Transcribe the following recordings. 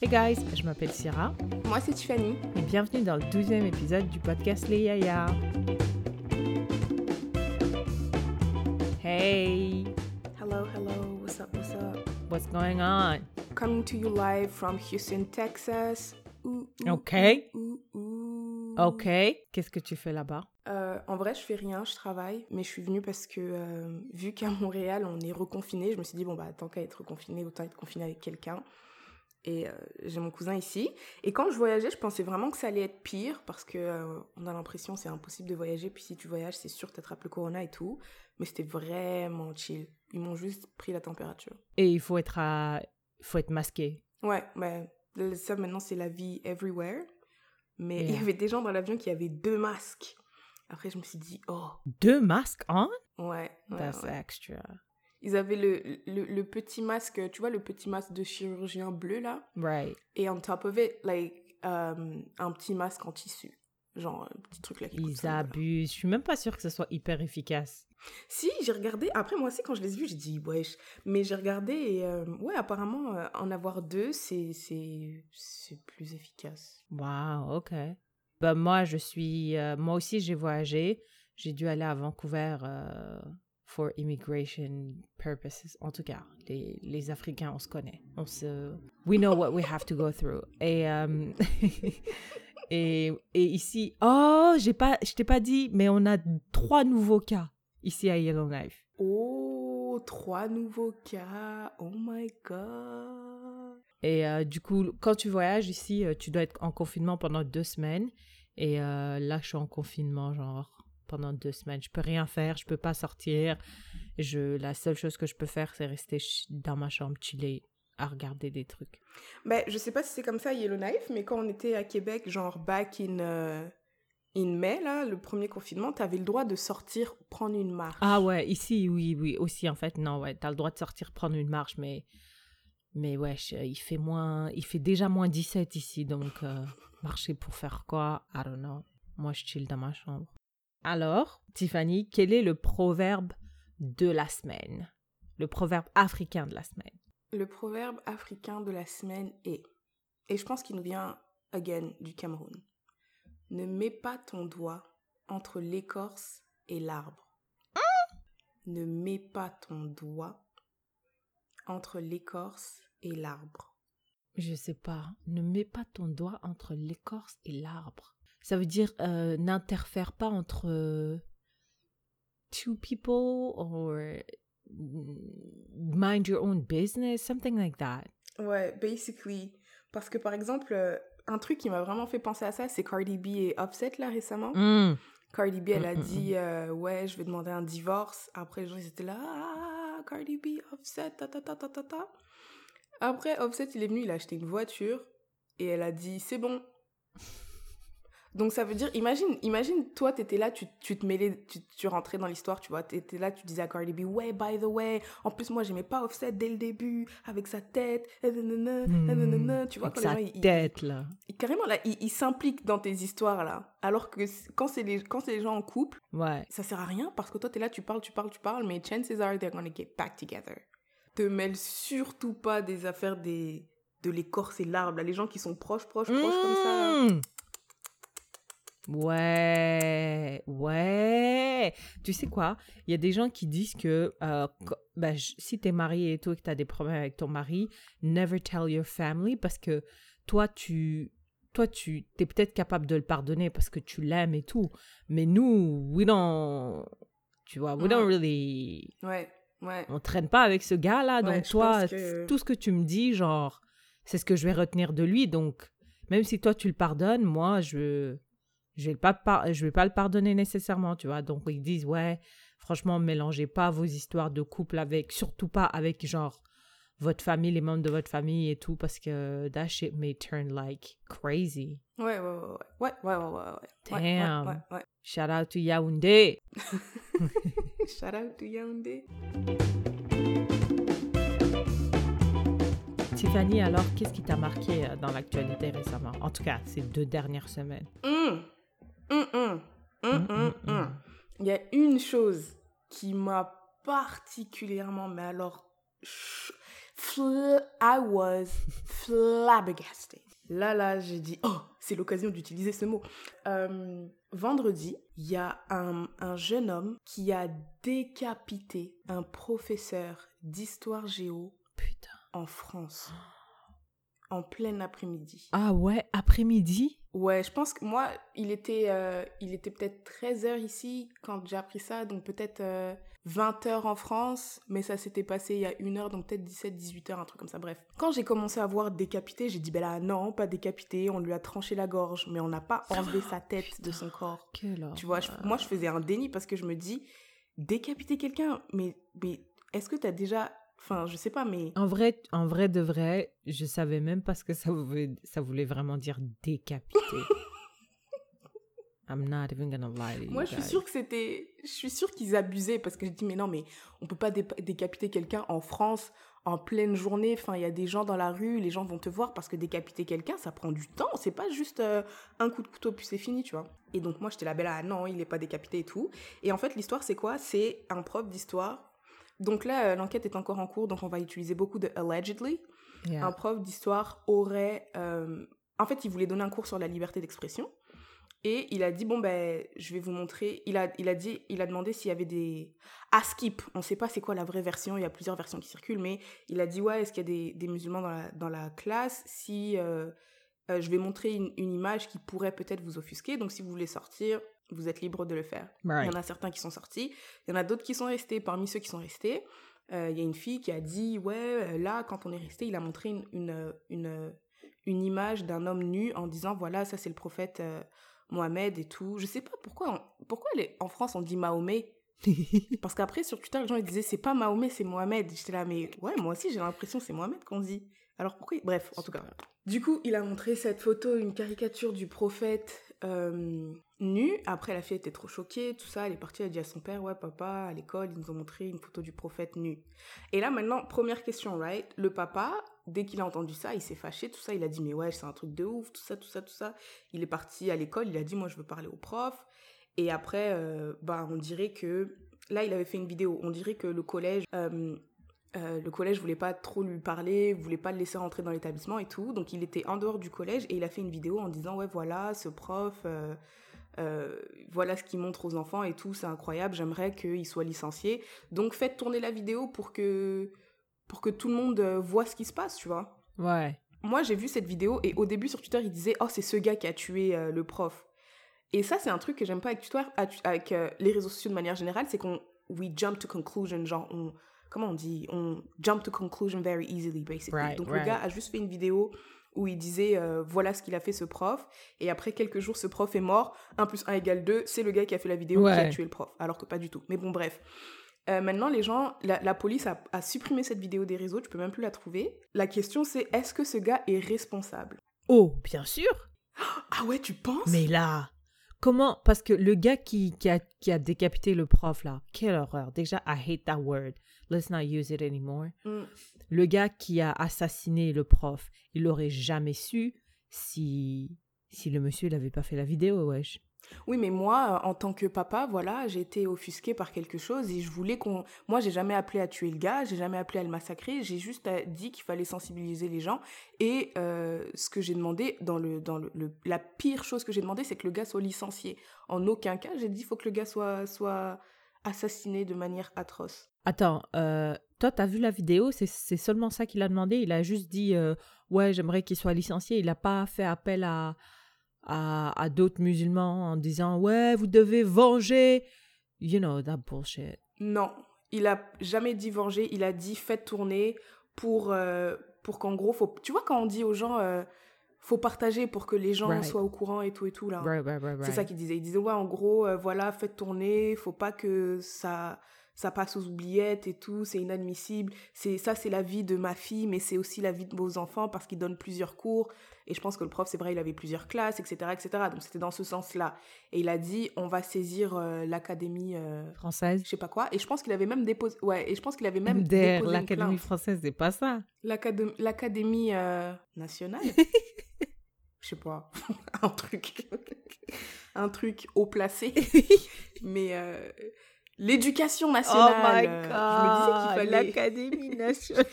Hey guys, je m'appelle Syrah. Moi, c'est Tiffany. Et bienvenue dans le 12e épisode du podcast Les Yaya. Hey! Hello, hello. What's up, what's up? What's going on? Coming to you live from Houston, Texas. ok. Ok. Qu'est-ce que tu fais là-bas? Euh, en vrai, je fais rien, je travaille, mais je suis venue parce que euh, vu qu'à Montréal, on est reconfiné, je me suis dit, bon, bah, tant qu'à être reconfiné, autant être confiné avec quelqu'un. Et euh, j'ai mon cousin ici. Et quand je voyageais, je pensais vraiment que ça allait être pire parce que euh, on a l'impression c'est impossible de voyager. Puis si tu voyages, c'est sûr que t'attrapes le corona et tout. Mais c'était vraiment chill. Ils m'ont juste pris la température. Et il faut être, à... faut être masqué. Ouais, mais ça maintenant c'est la vie everywhere. Mais il y avait des gens dans l'avion qui avaient deux masques. Après, je me suis dit, oh. Deux masques on? Ouais. ouais That's ouais. extra. Ils avaient le, le, le, petit masque, tu vois, le petit masque de chirurgien bleu, là. Right. Et on top of it, like, um, un petit masque en tissu. Genre, un petit truc là qui Ils abusent. Je suis même pas sûre que ce soit hyper efficace. Si, j'ai regardé. Après, moi aussi, quand je les ai vus, j'ai dit, wesh. Mais j'ai regardé et, euh, ouais, apparemment, euh, en avoir deux, c'est plus efficace. Wow, ok. Ben, moi, je suis. Euh, moi aussi, j'ai voyagé. J'ai dû aller à Vancouver euh, for immigration purposes. En tout cas, les, les Africains, on se connaît. On se. We know what we have to go through. Et. euh, et, et ici. Oh, j'ai pas, je t'ai pas dit, mais on a trois nouveaux cas ici à Yellowknife. Oh, trois nouveaux cas. Oh my god. Et euh, du coup, quand tu voyages ici, euh, tu dois être en confinement pendant deux semaines. Et euh, là, je suis en confinement, genre, pendant deux semaines. Je peux rien faire, je peux pas sortir. Je, la seule chose que je peux faire, c'est rester dans ma chambre, chiller, à regarder des trucs. Ben, je sais pas si c'est comme ça à Yellowknife, mais quand on était à Québec, genre back in, uh, in mai, là, le premier confinement, t'avais le droit de sortir, prendre une marche. Ah ouais, ici, oui, oui, aussi, en fait, non, ouais, t'as le droit de sortir, prendre une marche, mais... Mais ouais, il fait moins... Il fait déjà moins 17 ici, donc euh, marcher pour faire quoi? I don't know. Moi, je chill dans ma chambre. Alors, Tiffany, quel est le proverbe de la semaine? Le proverbe africain de la semaine. Le proverbe africain de la semaine est, et je pense qu'il nous vient, again, du Cameroun. Ne mets pas ton doigt entre l'écorce et l'arbre. Ne mets pas ton doigt entre l'écorce et l'arbre. Je sais pas. Ne mets pas ton doigt entre l'écorce et l'arbre. Ça veut dire euh, n'interfère pas entre euh, two people or mind your own business, something like that. Ouais, basically. Parce que par exemple, euh, un truc qui m'a vraiment fait penser à ça, c'est Cardi B et Offset là récemment. Mm. Cardi B, elle a dit euh, ouais, je vais demander un divorce. Après, les gens ils étaient là, ah, Cardi B, Offset, ta ta ta ta ta ta. Après, Offset, il est venu, il a acheté une voiture et elle a dit c'est bon. Donc ça veut dire, imagine, imagine toi, t'étais là, tu, tu te mêlais, tu, tu rentrais dans l'histoire, tu vois, t'étais là, tu disais à Cardi B, ouais, by the way, en plus moi j'aimais pas Offset dès le début, avec sa tête, nanana, nanana, tu vois, Avec sa tête, là. il- carrément là, il, il s'implique dans tes histoires là, alors que quand c'est les, quand c'est les gens en couple, Ouais. ça sert à rien parce que toi t'es là, tu parles, tu parles, tu parles, mais chances are they're gonna get back together. Te mêle surtout pas des affaires des, de l'écorce et l'arbre, là, les gens qui sont proches, proches, proches comme ça. Ouais, ouais. Tu sais quoi? Il y a des gens qui disent que euh, ben, si t'es marié et tout et que t'as des problèmes avec ton mari, never tell your family parce que toi, tu toi, tu t'es peut-être capable de le pardonner parce que tu l'aimes et tout. Mais nous, we don't, tu vois, we don't Ouais. really, Ouais, ouais. on traîne pas avec ce gars-là. Ouais, donc toi, que- tout ce que tu me dis, genre, c'est ce que je vais retenir de lui. Donc, même si toi tu le pardonnes, moi, je je ne vais, pas le pardonner nécessairement, tu vois. Donc, ils disent, ouais, franchement, mélangez pas vos histoires de couple avec, surtout pas avec, genre, votre famille, les membres de votre famille et tout, parce que that shit may turn like crazy. Ouais, ouais, ouais, ouais, ouais, ouais, ouais, ouais. Damn. Ouais, ouais, ouais, Shout out to Yaoundé. Shout out to Yaoundé. Tiffany, alors, qu'est-ce qui t'a marqué euh, dans l'actualité récemment? En tout cas, ces deux dernières semaines. Hum, hum, hum, hum. Il y a une chose qui m'a particulièrement, mais alors, I was flabbergasted. Là, là, j'ai dit, oh, c'est l'occasion d'utiliser ce mot. Euh, vendredi, il y a un, un jeune homme qui a décapité un professeur d'histoire géo Putain. en France. En plein après-midi. Ah ouais, après-midi? Ouais, je pense que moi, il était, euh, il était peut-être 13h ici quand j'ai appris ça, donc peut-être 20h en France, mais ça s'était passé il y a une heure, donc peut-être 17, 18h, un truc comme ça, bref. Quand j'ai commencé à voir décapité, j'ai dit, ben là, non, pas décapité, on lui a tranché la gorge, mais on n'a pas enlevé sa tête de son corps. Quelle Tu vois, je- moi, je faisais un déni parce que je me dis, décapiter quelqu'un, mais, mais est-ce que t'as déjà... Enfin, je sais pas, mais... En vrai, en vrai de vrai, je savais même pas ce que ça voulait, ça voulait vraiment dire décapiter. I'm not even gonna lie to you Moi, je suis sûre que c'était... Je suis sûre qu'ils abusaient parce que je dis, mais non, mais on peut pas dé- décapiter quelqu'un en France en pleine journée. Enfin, il y a des gens dans la rue, les gens vont te voir parce que décapiter quelqu'un, ça prend du temps. C'est pas juste euh, un coup de couteau puis c'est fini, tu vois. Et donc, moi, j'étais là, ben là, non, il est pas décapité et tout. Et en fait, l'histoire, c'est quoi? C'est un prof d'histoire. Donc là, euh, l'enquête est encore en cours, donc on va utiliser beaucoup de allegedly. Yeah. Un prof d'histoire aurait... euh, En fait, il voulait donner un cours sur la liberté d'expression. Et il a dit, bon, ben, je vais vous montrer. Il a, il a dit, il a demandé s'il y avait des... À Skip, on ne sait pas c'est quoi la vraie version, il y a plusieurs versions qui circulent, mais il a dit, ouais, est-ce qu'il y a des, des musulmans dans la, dans la classe? Si euh, euh, je vais montrer une, une image qui pourrait peut-être vous offusquer, donc si vous voulez sortir, vous êtes libre de le faire. Il y en a certains qui sont sortis, il y en a d'autres qui sont restés. Parmi ceux qui sont restés, euh, il y a une fille qui a dit Ouais, euh, là, quand on est resté, il a montré une, une, une, une image d'un homme nu en disant Voilà, ça c'est le prophète euh, Mohamed et tout. Je sais pas pourquoi, on- pourquoi les- en France on dit Mahomet? Parce qu'après, sur Twitter, les gens ils disaient C'est pas Mahomet, c'est Mohamed. J'étais là, mais ouais, moi aussi j'ai l'impression que c'est Mohamed qu'on dit. Alors pourquoi Bref, en tout cas. Du coup, il a montré cette photo, une caricature du prophète euh, nu. Après, la fille était trop choquée, tout ça. Elle est partie, elle a dit à son père, ouais, papa, à l'école, ils nous ont montré une photo du prophète nu. Et là, maintenant, première question, right? Le papa, dès qu'il a entendu ça, il s'est fâché, tout ça. Il a dit, mais ouais, c'est un truc de ouf, tout ça, tout ça, tout ça. Il est parti à l'école, il a dit, moi, je veux parler au prof. Et après, euh, bah, on dirait que... Là, il avait fait une vidéo. On dirait que le collège... euh, euh, le collège voulait pas trop lui parler, voulait pas le laisser rentrer dans l'établissement et tout. Donc il était en dehors du collège et il a fait une vidéo en disant ouais voilà ce prof, euh, voilà ce qu'il montre aux enfants et tout, c'est incroyable. J'aimerais qu'il soit licencié. Donc faites tourner la vidéo pour que pour que tout le monde euh, voit ce qui se passe, tu vois. Ouais. Moi j'ai vu cette vidéo et au début sur Twitter il disait oh c'est ce gars qui a tué euh, le prof. Et ça c'est un truc que j'aime pas avec Twitter, avec euh, les réseaux sociaux de manière générale, c'est qu'on we jump to conclusion, genre on comment on dit, on jump to conclusion very easily basically. Right, Donc right. le gars a juste fait une vidéo où il disait euh, voilà ce qu'il a fait ce prof et après quelques jours ce prof est mort 1 plus 1 égale 2 c'est le gars qui a fait la vidéo qui a tué le prof alors que pas du tout mais bon bref Euh, maintenant les gens la, la police a, a supprimé cette vidéo des réseaux tu peux même plus la trouver la question c'est est-ce que ce gars est responsable? Oh, bien sûr. ah ouais tu penses? Mais là, comment Parce que le gars qui, qui, a, qui a décapité le prof, là, quelle horreur. Déjà, I hate that word. Let's not use it anymore. Mm. Le gars qui a assassiné le prof, il aurait jamais su si, si le monsieur n'avait pas fait la vidéo, wesh. Oui, mais moi, euh, en tant que papa, voilà, j'ai été offusquée par quelque chose et je voulais qu'on. Moi, j'ai jamais appelé à tuer le gars, j'ai jamais appelé à le massacrer, j'ai juste euh, dit qu'il fallait sensibiliser les gens. Et euh, ce que j'ai demandé, dans le, dans le, le- la pire chose que j'ai demandé, c'est que le gars soit licencié. En aucun cas, j'ai dit il faut que le gars soit, soit assassiné de manière atroce. Attends, euh, toi, t'as vu la vidéo C'est seulement ça qu'il a demandé Il a juste dit euh, Ouais, j'aimerais qu'il soit licencié. Il n'a pas fait appel à, à, à d'autres musulmans en disant Ouais, vous devez venger. You know, that bullshit. Non, il a jamais dit venger, il a dit faites tourner pour, euh, pour qu'en gros, faut... tu vois, quand on dit aux gens euh, faut partager pour que les gens Right. soient au courant et tout et tout là. Right, right, right, C'est ça qu'il disait. Il disait, ouais, en gros, voilà, faites tourner, faut pas que ça, ça passe aux oubliettes et tout, c'est inadmissible. C'est, ça, c'est la vie de ma fille, mais c'est aussi la vie de vos enfants parce qu'ils donnent plusieurs cours. Et je pense que le prof, c'est vrai, il avait plusieurs classes, etc., etc. Donc c'était dans ce sens-là. Et il a dit, on va saisir euh, l'académie, euh, Française. je sais pas quoi. Et je pense qu'il avait même déposé, ouais, et je pense qu'il avait même déposé l'Académie française, c'est pas ça. L'académie, euh, nationale? Je sais pas, un truc, un truc haut placé, mais l'éducation nationale. Je me disais qu'il fallait. l'Académie nationale.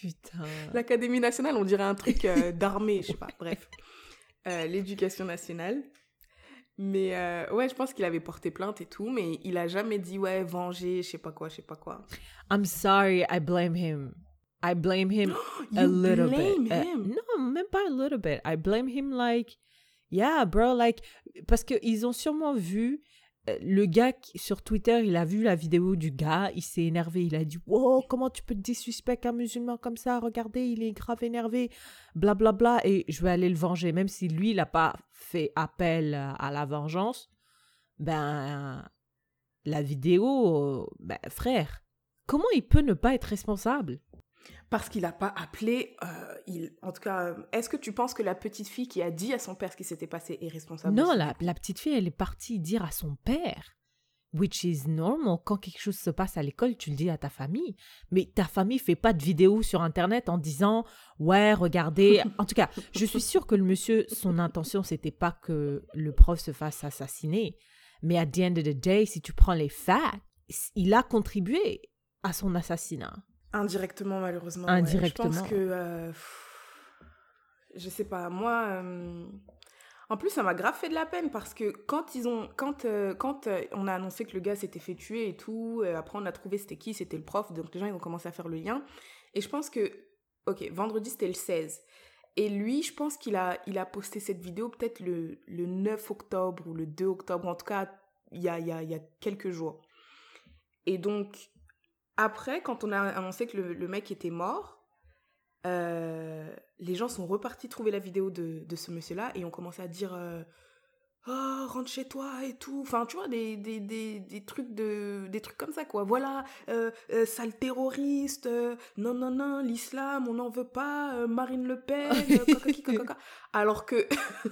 Putain. L'Académie nationale, on dirait un truc euh, d'armée, je sais pas. Bref. Euh, L'éducation nationale. Mais euh, ouais, je pense qu'il avait porté plainte et tout, mais il a jamais dit ouais, venger, je sais pas quoi, je sais pas quoi. I'm sorry, I blame him. I blame him a little blame bit. Uh, him? no, même pas a little bit. I blame him like, yeah, bro, like, parce qu'ils ont sûrement vu le gars sur Twitter, il a vu la vidéo du gars, il s'est énervé, il a dit, wow, comment tu peux disrespect un musulman comme ça, regardez, il est grave énervé, blablabla, bla, bla, et je vais aller le venger, même si lui, il n'a pas fait appel à à la vengeance, ben, la vidéo, euh, ben, frère, comment il peut ne pas être responsable? Parce qu'il a pas appelé. euh, il, en tout cas, euh, est-ce que tu penses que la petite fille qui a dit à son père ce qui s'était passé est responsable Non, la, la petite fille, elle est partie dire à son père, which is normal, quand quelque chose se passe à l'école, tu le dis à ta famille. Mais ta famille fait pas de vidéo sur Internet en disant, ouais, regardez. En tout cas, je suis sûre que le monsieur, son intention, c'était pas que le prof se fasse assassiner. Mais at the end of the day, si tu prends les facts, il a contribué à son assassinat. Indirectement, malheureusement. ouais. Indirectement. Je pense que. euh, pff, je sais pas, moi. euh, En plus, ça m'a grave fait de la peine parce que quand ils ont, quand, euh, quand euh, on a annoncé que le gars s'était fait tuer et tout, après on a trouvé c'était qui, c'était le prof, donc les gens ils ont commencé à faire le lien. Et je pense que, ok, vendredi c'était le 16. Et lui, je pense qu'il a, il a posté cette vidéo peut-être le, le 9 octobre ou le 2 octobre, en tout cas, il y a, y a, y a quelques jours. Et donc, après, quand on a annoncé que le, le mec était mort, euh, les gens sont repartis trouver la vidéo de, de ce monsieur-là et ont commencé à dire euh, Oh, rentre chez toi et tout. Enfin, tu vois, des, des, des, des trucs, de, des trucs comme ça, quoi. Voilà, euh, euh, sale terroriste, non, non, non, l'islam, on n'en veut pas, Marine Le Pen, coca, coca, coca. Alors que,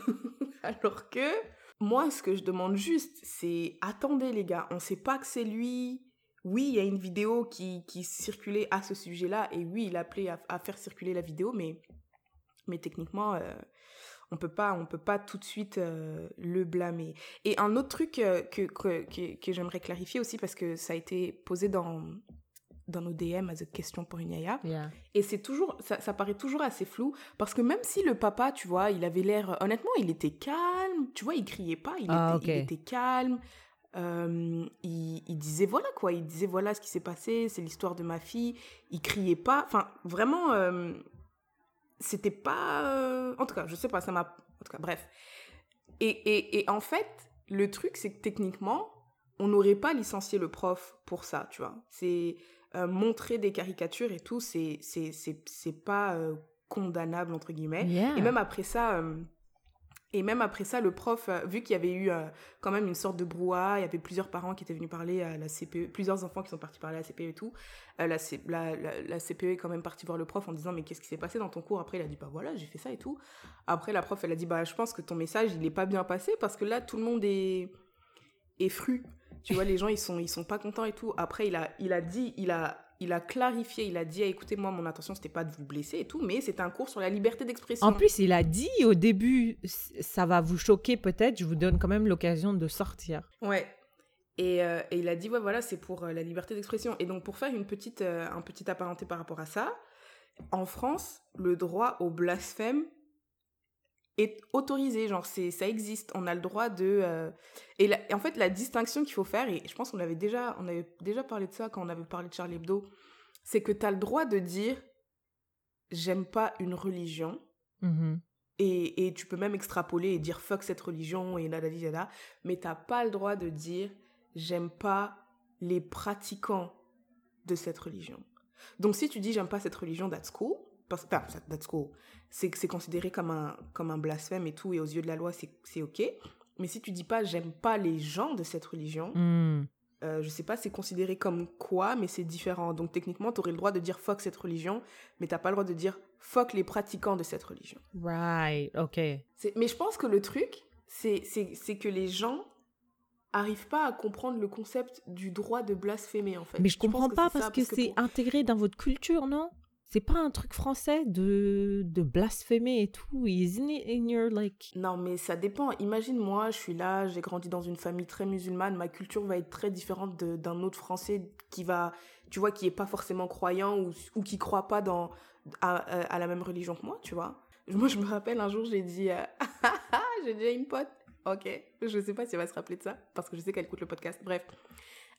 alors que, moi, ce que je demande juste, c'est attendez, les gars, on sait pas que c'est lui. Oui, il y a une vidéo qui, qui circulait à ce sujet-là, et oui, il a appelé à, à faire circuler la vidéo, mais, mais techniquement, euh, on peut pas, on peut pas tout de suite euh, le blâmer. Et un autre truc euh, que, que, que, que j'aimerais clarifier aussi, parce que ça a été posé dans, dans nos DM à cette question pour une yaya, Yeah. et c'est toujours, ça, ça paraît toujours assez flou, parce que même si le papa, tu vois, il avait l'air, honnêtement, il était calme, tu vois, il criait pas, il, Ah, était, il ok. était calme, euh, il, il disait voilà quoi, il disait voilà ce qui s'est passé, c'est l'histoire de ma fille, il criait pas, enfin vraiment, euh, c'était pas, euh, en tout cas, je sais pas, ça m'a, en tout cas, bref. Et, et, et en fait, le truc, c'est que techniquement, on n'aurait pas licencié le prof pour ça, tu vois. C'est montrer des caricatures et tout, c'est pas condamnable entre guillemets. Yeah. Et même après ça, et même après ça, le prof, euh, vu qu'il y avait eu euh, quand même une sorte de brouhaha, il y avait plusieurs parents qui étaient venus parler à la CPE, plusieurs enfants qui sont partis parler à la CPE et tout. euh, la, la, la, CPE est quand même partie voir le prof en disant mais qu'est-ce qui s'est passé dans ton cours? Après il a dit bah voilà j'ai fait ça et tout. Après la prof elle a dit bah je pense que ton message il est pas bien passé parce que là tout le monde est est fru. Tu vois les gens ils sont ils sont pas contents et tout. Après il a il a dit il a il a clarifié, il a dit, ah, écoutez, moi, mon intention, c'était pas de vous blesser et tout, mais c'était un cours sur la liberté d'expression. En plus, il a dit au début, ça va vous choquer peut-être, je vous donne quand même l'occasion de sortir. Ouais. Et, euh, et il a dit, ouais, voilà, c'est pour euh, la liberté d'expression. Et donc, pour faire une petite, euh, un petit apparenté par rapport à ça, en France, le droit au blasphème est autorisé. Genre, c'est, ça existe. On a le droit de. euh, Et, la- et en fait, la distinction qu'il faut faire, et je pense qu'on avait déjà, on avait déjà parlé de ça quand on avait parlé de Charlie Hebdo, c'est que tu as le droit de dire, j'aime pas une religion. Mhm. Et, et tu peux même extrapoler et dire fuck cette religion et là, là, là, là, mais t'as pas le droit de dire j'aime pas les pratiquants de cette religion. Donc si tu dis j'aime pas cette religion, that's cool, parce, enfin, ça- that's cool, c'est considéré comme un, comme un blasphème et tout, et aux yeux de la loi, c'est ok. Mais si tu dis pas j'aime pas les gens de cette religion, Mm. euh, je sais pas c'est considéré comme quoi, mais c'est différent. Donc techniquement, t'aurais le droit de dire fuck cette religion, mais t'as pas le droit de dire fuck les pratiquants de cette religion. Right, ok. Mais je pense que le truc, c'est que les gens arrivent pas à comprendre le concept du droit de blasphémer, en fait. Mais je comprends pense pas parce ça, que c'est pour- intégré dans votre culture, non? C'est pas un truc français de, de blasphémer et tout. Isn't it in your like. Non, mais ça dépend. Imagine, moi, je suis là, j'ai grandi dans une famille très musulmane. Ma culture va être très différente d'un autre Français qui va, tu vois, qui est pas forcément croyant ou, ou qui croit pas dans, à, à la même religion que moi, tu vois. Moi, je me rappelle un jour, j'ai dit, euh, j'ai déjà une pote. Ok, je sais pas si elle va se rappeler de ça, parce que je sais qu'elle écoute le podcast. Bref,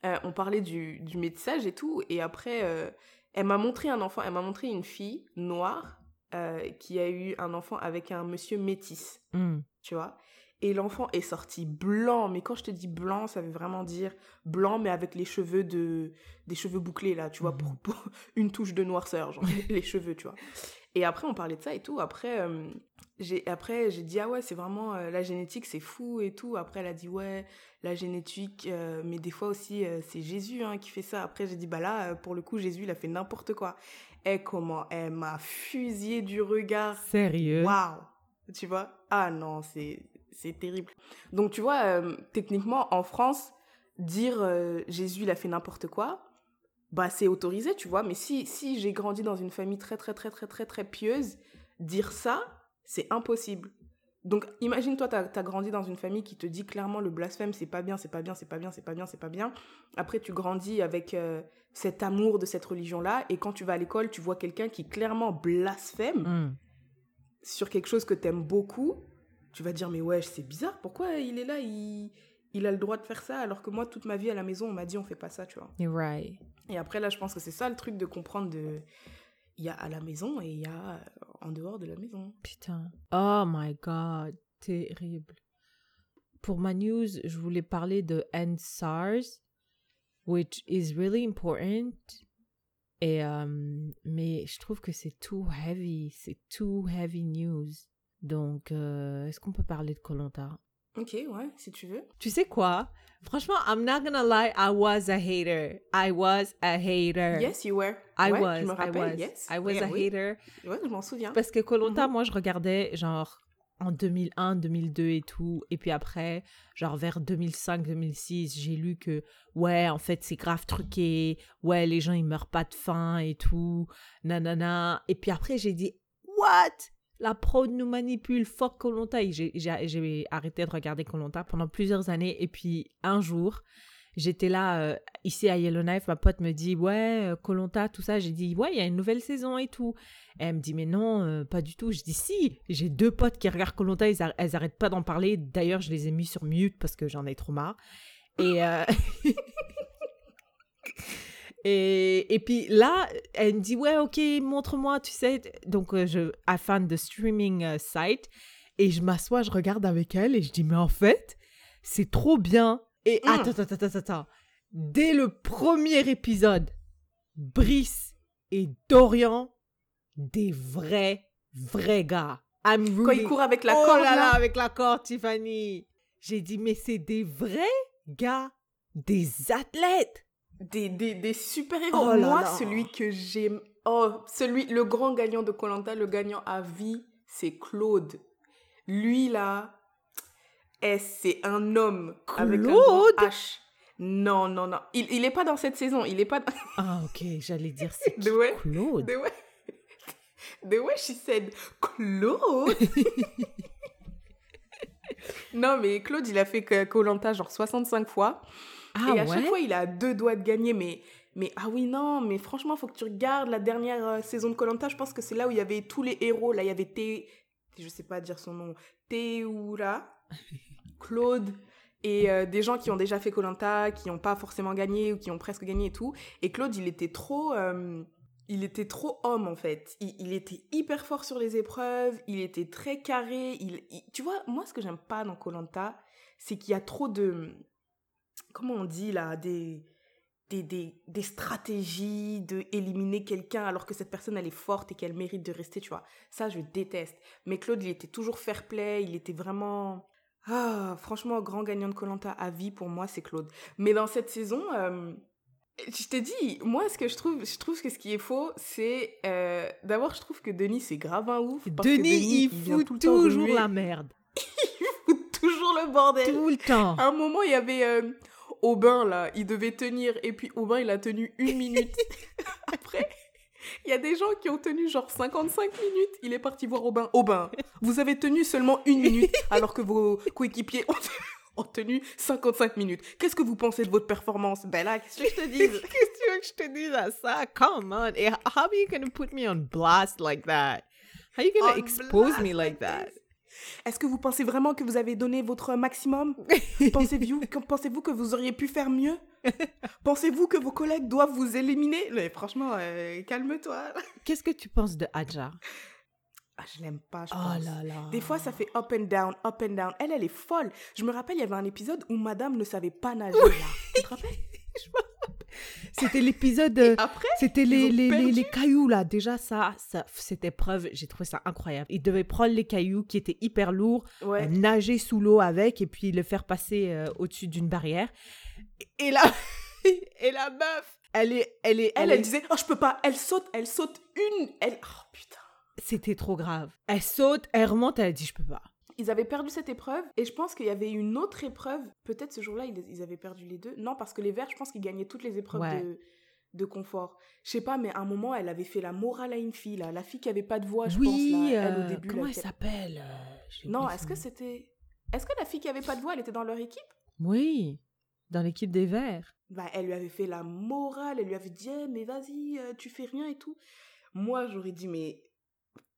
Euh, on parlait du, du métissage et tout, et après, euh, elle m'a montré un enfant, elle m'a montré une fille noire euh, qui a eu un enfant avec un monsieur métis, Hmm. tu vois. Et l'enfant est sorti blanc, mais quand je te dis blanc, ça veut vraiment dire blanc, mais avec les cheveux de, des cheveux bouclés là, tu vois, pour, pour une touche de noirceur, genre les cheveux, tu vois. Et après, on parlait de ça et tout. Après, euh, j'ai après j'ai dit ah ouais, c'est vraiment euh, la génétique, c'est fou et tout. Après, elle a dit ouais, la génétique, euh, mais des fois aussi c'est Jésus hein, qui fait ça. Après, j'ai dit bah là, pour le coup, Jésus, il a fait n'importe quoi. Et comment elle m'a fusillé du regard. Sérieux? Waouh Tu vois? Ah non, c'est c'est terrible. Donc tu vois, techniquement, en France, dire Jésus, il a fait n'importe quoi, bah c'est autorisé, tu vois. Mais si, si j'ai grandi dans une famille très, très, très, très, très, très pieuse, dire ça, c'est impossible. Donc imagine-toi, tu as, grandi dans une famille qui te dit clairement le blasphème, c'est pas bien, c'est pas bien, c'est pas bien, c'est pas bien, c'est pas bien. Après, tu grandis avec euh, cet amour de cette religion-là, et quand tu vas à l'école, tu vois quelqu'un qui clairement blasphème Hmm. sur quelque chose que t'aimes beaucoup, tu vas dire mais ouais c'est bizarre, pourquoi il est là, il, il a le droit de faire ça alors que moi toute ma vie à la maison on m'a dit on fait pas ça, tu vois. Right. Et après là je pense que c'est ça le truc de comprendre de il y a à la maison et il y a euh, en dehors de la maison. Putain. Oh my god. Terrible. Pour ma news, je voulais parler de End SARS, which is really important. Et, euh, mais je trouve que c'est too heavy. C'est too heavy news. Donc, euh, est-ce qu'on peut parler de Colanta? Ok ouais si tu veux. Tu sais quoi? Franchement, I'm not gonna lie, I was a hater. I was a hater. Yes you were. I Ouais, was. Je me I rappelle was. yes. I was Ouais, a oui. hater. Ouais je m'en souviens. Parce que Colanta, Mhm. moi, je regardais genre en 2001, 2002 et tout. Et puis après, genre vers 2005, 2006, j'ai lu que, ouais, en fait, c'est grave truqué. Ouais, les gens, ils meurent pas de faim et tout. Nanana. Et puis après, j'ai dit, what? La prod nous manipule, fuck Colanta. Et j'ai- arrêté de regarder Colanta pendant plusieurs années. Et puis un jour, j'étais là, euh, ici à Yellowknife, ma pote me dit, ouais, Colanta, tout ça. J'ai dit, ouais, il y a une nouvelle saison et tout. Et elle me dit, mais non, euh, pas du tout. Je dis, si, j'ai deux potes qui regardent Colanta, elles, ar- elles arrêtent pas d'en parler. D'ailleurs, je les ai mis sur mute parce que j'en ai trop marre. Et, euh, et, et puis là, elle me dit, ouais, ok, montre-moi, tu sais. Donc, euh, je, afin de streaming euh, site. Et je m'assois, je regarde avec elle et je dis, mais en fait, c'est trop bien. Et Mm. attends, attends, attends, attends. Dès le premier épisode, Brice et Dorian, des vrais, vrais gars. I'm Quand il really- court avec la oh corde là, là. avec la corde, Tiffany. J'ai dit, mais c'est des vrais gars, des athlètes. Des, des, des super-héros. Oh Moi, là. celui que j'aime. Oh, celui, le grand gagnant de Colanta, le gagnant à vie, c'est Claude. Lui, là, eh, c'est un homme avec un grand Claude H. Non, non, non. Il, il est pas dans cette saison. Il est pas. dans- Ah, ok, j'allais dire c'est qui way, Claude? the way, the way she said Claude. non, mais Claude, il a fait Colanta genre 65 fois. Ah et à ouais chaque fois, il a deux doigts de gagner. Mais, mais ah oui, non, mais franchement, faut que tu regardes la dernière euh, saison de Colanta. Je pense que c'est là où il y avait tous les héros. Là, il y avait Thé, je sais pas dire son nom, Théoura, Claude. Et euh, des gens qui ont déjà fait Colanta, qui n'ont pas forcément gagné ou qui ont presque gagné et tout. Et Claude, il était trop. euh, il était trop homme en fait. Il, il était hyper fort sur les épreuves, il était très carré. Il, il- tu vois, moi ce que j'aime pas dans Colanta, c'est qu'il y a trop de. Comment on dit là Des, des, des, des stratégies de éliminer quelqu'un alors que cette personne elle est forte et qu'elle mérite de rester, tu vois. Ça je déteste. Mais Claude, il était toujours fair play, il était vraiment. Ah, franchement, grand gagnant de Colanta à vie pour moi, c'est Claude. Mais dans cette saison. euh, je t'ai dit, moi, ce que je trouve, je trouve que ce qui est faux, c'est euh, d'abord, je trouve que Denis c'est grave un ouf. parce que Denis, il fout tout le temps toujours la merde. il fout toujours le bordel. Tout le temps. À un moment, il y avait euh, Aubin là, il devait tenir et puis Aubin il a tenu une minute. Après, Il y a des gens qui ont tenu genre 55 minutes. Il est parti voir Aubin. Aubin, vous avez tenu seulement une minute alors que vos coéquipiers ont, tenu 55 minutes. Qu'est-ce que vous pensez de votre performance? Bella, qu'est-ce que je te dise Qu'est-ce que tu veux que je te dise à ça? Come on. How are you going to put me on blast like that? How are you going to expose me like that? Est-ce que vous pensez vraiment que vous avez donné votre maximum? Pensez-vous pensez que vous auriez pu faire mieux? Pensez-vous que vos collègues doivent vous éliminer? Mais franchement, euh, calme-toi. Qu'est-ce que tu penses de Adja? Ah, je l'aime pas, je oh pense. Là là. Des fois, ça fait up and down, up and down. Elle, elle est folle. Je me rappelle, il y avait un épisode où madame ne savait pas nager. Là. Tu te rappelles? C'était l'épisode. Euh, après, c'était les, les, les, cailloux là. Déjà, ça, ça cette épreuve, j'ai trouvé ça incroyable. Il devait prendre les cailloux qui étaient hyper lourds, euh, nager sous l'eau avec et puis le faire passer euh, au-dessus d'une barrière. Et là, et la meuf, elle est, elle est, elle, elle, disait, oh je peux pas. Elle saute, elle saute une, elle, oh putain. C'était trop grave. Elle saute, elle remonte, elle dit, je peux pas. Ils avaient perdu cette épreuve et je pense qu'il y avait une autre épreuve. Peut-être ce jour-là, ils, avaient perdu les deux. Non, parce que les Verts, je pense qu'ils gagnaient toutes les épreuves de, de, confort. Je sais pas, mais à un moment, elle avait fait la morale à une fille, là. La fille qui avait pas de voix, je pense. Là, elle, au euh, début, comment elle s'appelle euh, Non, est-ce que c'était. Est-ce que la fille qui avait pas de voix, elle était dans leur équipe? Oui, dans l'équipe des Verts. Bah, elle lui avait fait la morale, elle lui avait dit, eh, mais vas-y, euh, tu fais rien et tout. Moi, j'aurais dit, mais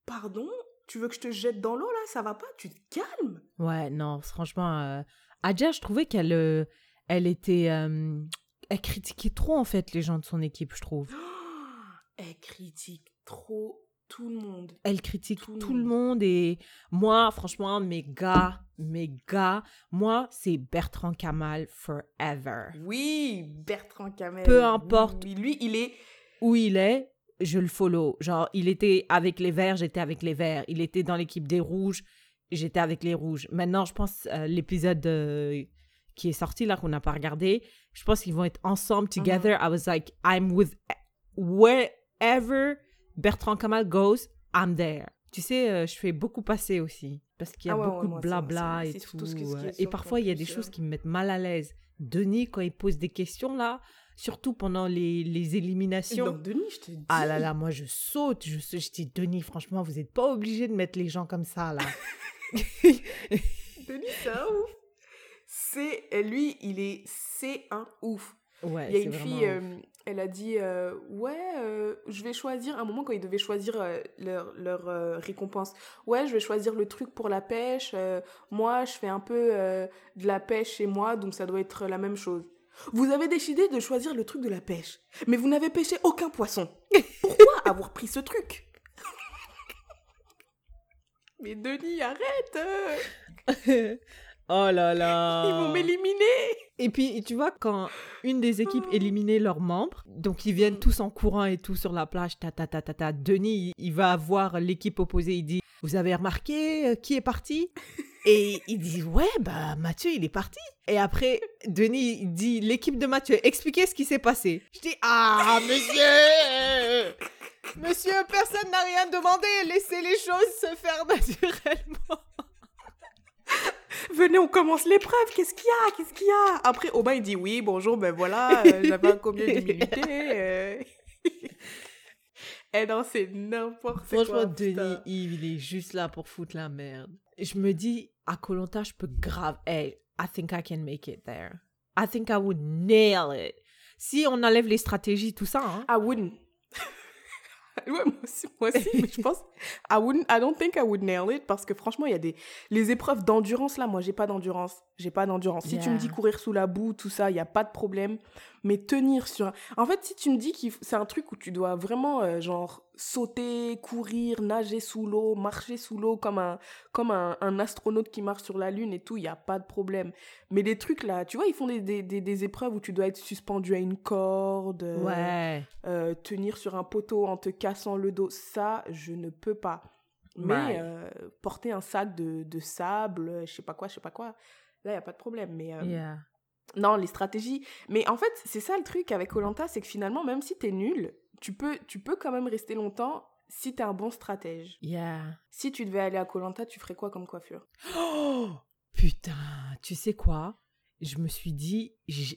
pardon, tu veux que je te jette dans l'eau là? Ça va pas? Tu te calmes? Ouais, non, franchement, euh, Adja, je trouvais qu'elle euh, elle était. Euh, elle critiquait trop en fait les gens de son équipe, je trouve. elle critique trop tout le monde. Elle critique tout, le monde et moi, franchement, mes gars, mes gars, moi, c'est Bertrand Kamal forever. Oui, Bertrand Kamal. Peu importe. lui, il est où il est, je le follow. Genre, il était avec les verts, j'étais avec les verts. Il était dans l'équipe des rouges, j'étais avec les rouges. Maintenant, je pense euh, l'épisode euh, qui est sorti là qu'on n'a pas regardé, je pense qu'ils vont être ensemble together. I was like, I'm with wherever Bertrand Kamal goes, I'm there. Tu sais, euh, je fais beaucoup passer aussi parce qu'il y a ah beaucoup de blabla et tout. et parfois, il y a des choses qui me mettent mal à l'aise. Denis, quand il pose des questions là, surtout pendant les, les éliminations. Denis, je te dis. Ah là là, moi je saute, je, je dis Denis, franchement, vous n'êtes pas obligé de mettre les gens comme ça là. Denis, c'est un ouf. C'est, lui, il est, c'est un ouf. Ouais, il y a une fille, euh, elle a dit euh, ouais, euh, je vais choisir un moment quand ils devaient choisir leur, leur récompense. Ouais, je vais choisir le truc pour la pêche. moi, je fais un peu de la pêche chez moi, donc ça doit être la même chose. Vous avez décidé de choisir le truc de la pêche, mais vous n'avez pêché aucun poisson. Pourquoi avoir pris ce truc? Mais Denis, arrête! Oh là là. Ils vont m'éliminer! Et puis, tu vois, quand une des équipes éliminait leurs membres, donc ils viennent tous en courant et tout sur la plage, ta ta ta ta ta, Denis, il va voir l'équipe opposée, il dit « Vous avez remarqué euh, qui est parti ?» Et il dit ouais bah Mathieu il est parti. Et après Denis dit l'équipe de Mathieu expliquez ce qui s'est passé. Je dis ah monsieur monsieur personne n'a rien demandé laissez les choses se faire naturellement. Venez, on commence l'épreuve. Qu'est-ce qu'il y a? Qu'est-ce qu'il y a? Après, Aubin, il dit oui, bonjour, ben voilà, euh, j'avais un combien d'immunité. Euh... Eh non, c'est n'importe quoi. Franchement, Denis, il est juste là pour foutre la merde. Je me dis, à Colanta, je peux grave. Hey, I think I can make it there. I think I would nail it. Si on enlève les stratégies, tout ça. Hein. I wouldn't. ouais, moi aussi, moi aussi mais je pense. I wouldn't. I don't think I would nail it parce que franchement, il y a des. Les épreuves d'endurance là, moi, j'ai pas d'endurance. J'ai pas d'endurance. Si tu me dis courir sous la boue, tout ça, il y a pas de problème. Mais tenir sur. En fait, si tu me dis que c'est un truc où tu dois vraiment, euh, genre, sauter, courir, nager sous l'eau, marcher sous l'eau comme un, comme un, un, astronaute qui marche sur la Lune et tout, il n'y a pas de problème. Mais les trucs là, tu vois, ils font des, des, des, épreuves où tu dois être suspendu à une corde, euh, ouais. euh, tenir sur un poteau en te cassant le dos, ça, je ne peux pas. Mais euh, porter un sac de, de sable, je sais pas quoi, je sais pas quoi, là, il n'y a pas de problème. Mais non, les stratégies. Mais en fait, c'est ça le truc avec Olanta, c'est que finalement, même si tu es nul, tu peux, tu peux quand même rester longtemps si tu es un bon stratège. Yeah. Si tu devais aller à Colanta, tu ferais quoi comme coiffure? Oh Putain, tu sais quoi? Je me suis dit, je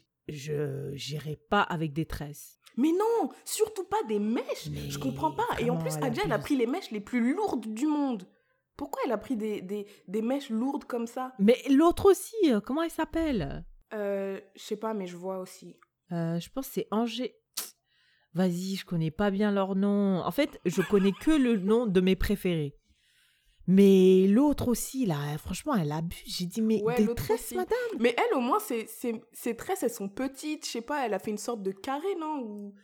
j'irai pas avec des tresses. Mais non, surtout pas des mèches. Mais je comprends pas. Et en plus, Adja, elle a pris les mèches les plus lourdes du monde. Pourquoi elle a pris des, des, des mèches lourdes comme ça? Mais l'autre aussi, euh, comment elle s'appelle? Euh, Je sais pas, mais je vois aussi. Euh, Je pense que c'est Angé. Vas-y, je connais pas bien leur nom. En fait, je connais que le nom de mes préférés. Mais l'autre aussi, là, franchement, elle abuse. J'ai dit, mais Ouais, des l'autre tresses, aussi. madame Mais elle, au moins, ses, ses, ses tresses, elles sont petites. Je sais pas, elle a fait une sorte de carré, non? Ou.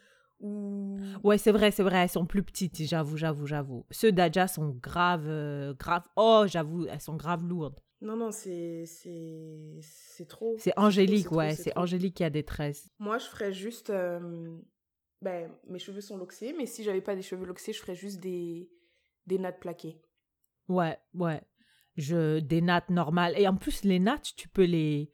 ou... Ouais, c'est vrai, c'est vrai, elles sont plus petites, j'avoue, j'avoue, j'avoue. Ceux d'Adja sont grave, euh, grave. Oh, j'avoue, elles sont grave lourdes. Non, non, c'est. C'est trop. C'est Angélique, trop, ouais, c'est. Angélique qui a des tresses. Moi, je ferais juste. euh, Ben, mes cheveux sont loxés, mais si j'avais pas des cheveux loxés, je ferais juste des, des nattes plaquées. Ouais, ouais. Je, des nattes normales. Et en plus, les nattes, tu peux les.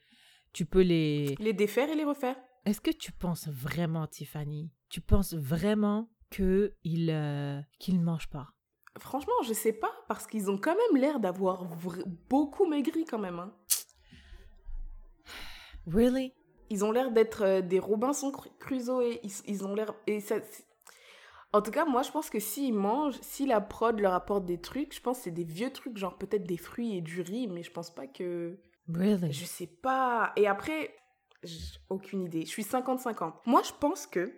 Tu peux les. Les défaire et les refaire. Est-ce que tu penses vraiment, Tiffany? Tu penses vraiment que il, euh, ne mange pas? Franchement, je sais pas, parce qu'ils ont quand même l'air d'avoir beaucoup maigri quand même. hein. Really? Ils ont l'air d'être euh, des Robinson Cru- Crusoe. et Ils, ils ont l'air. Et ça, c'est- en tout cas, moi, je pense que s'ils mangent, si la prod leur apporte des trucs, je pense que c'est des vieux trucs, genre peut-être des fruits et du riz, mais je pense pas que. Really? Je sais pas. Et après, aucune idée. Je suis 50-50. Moi, je pense que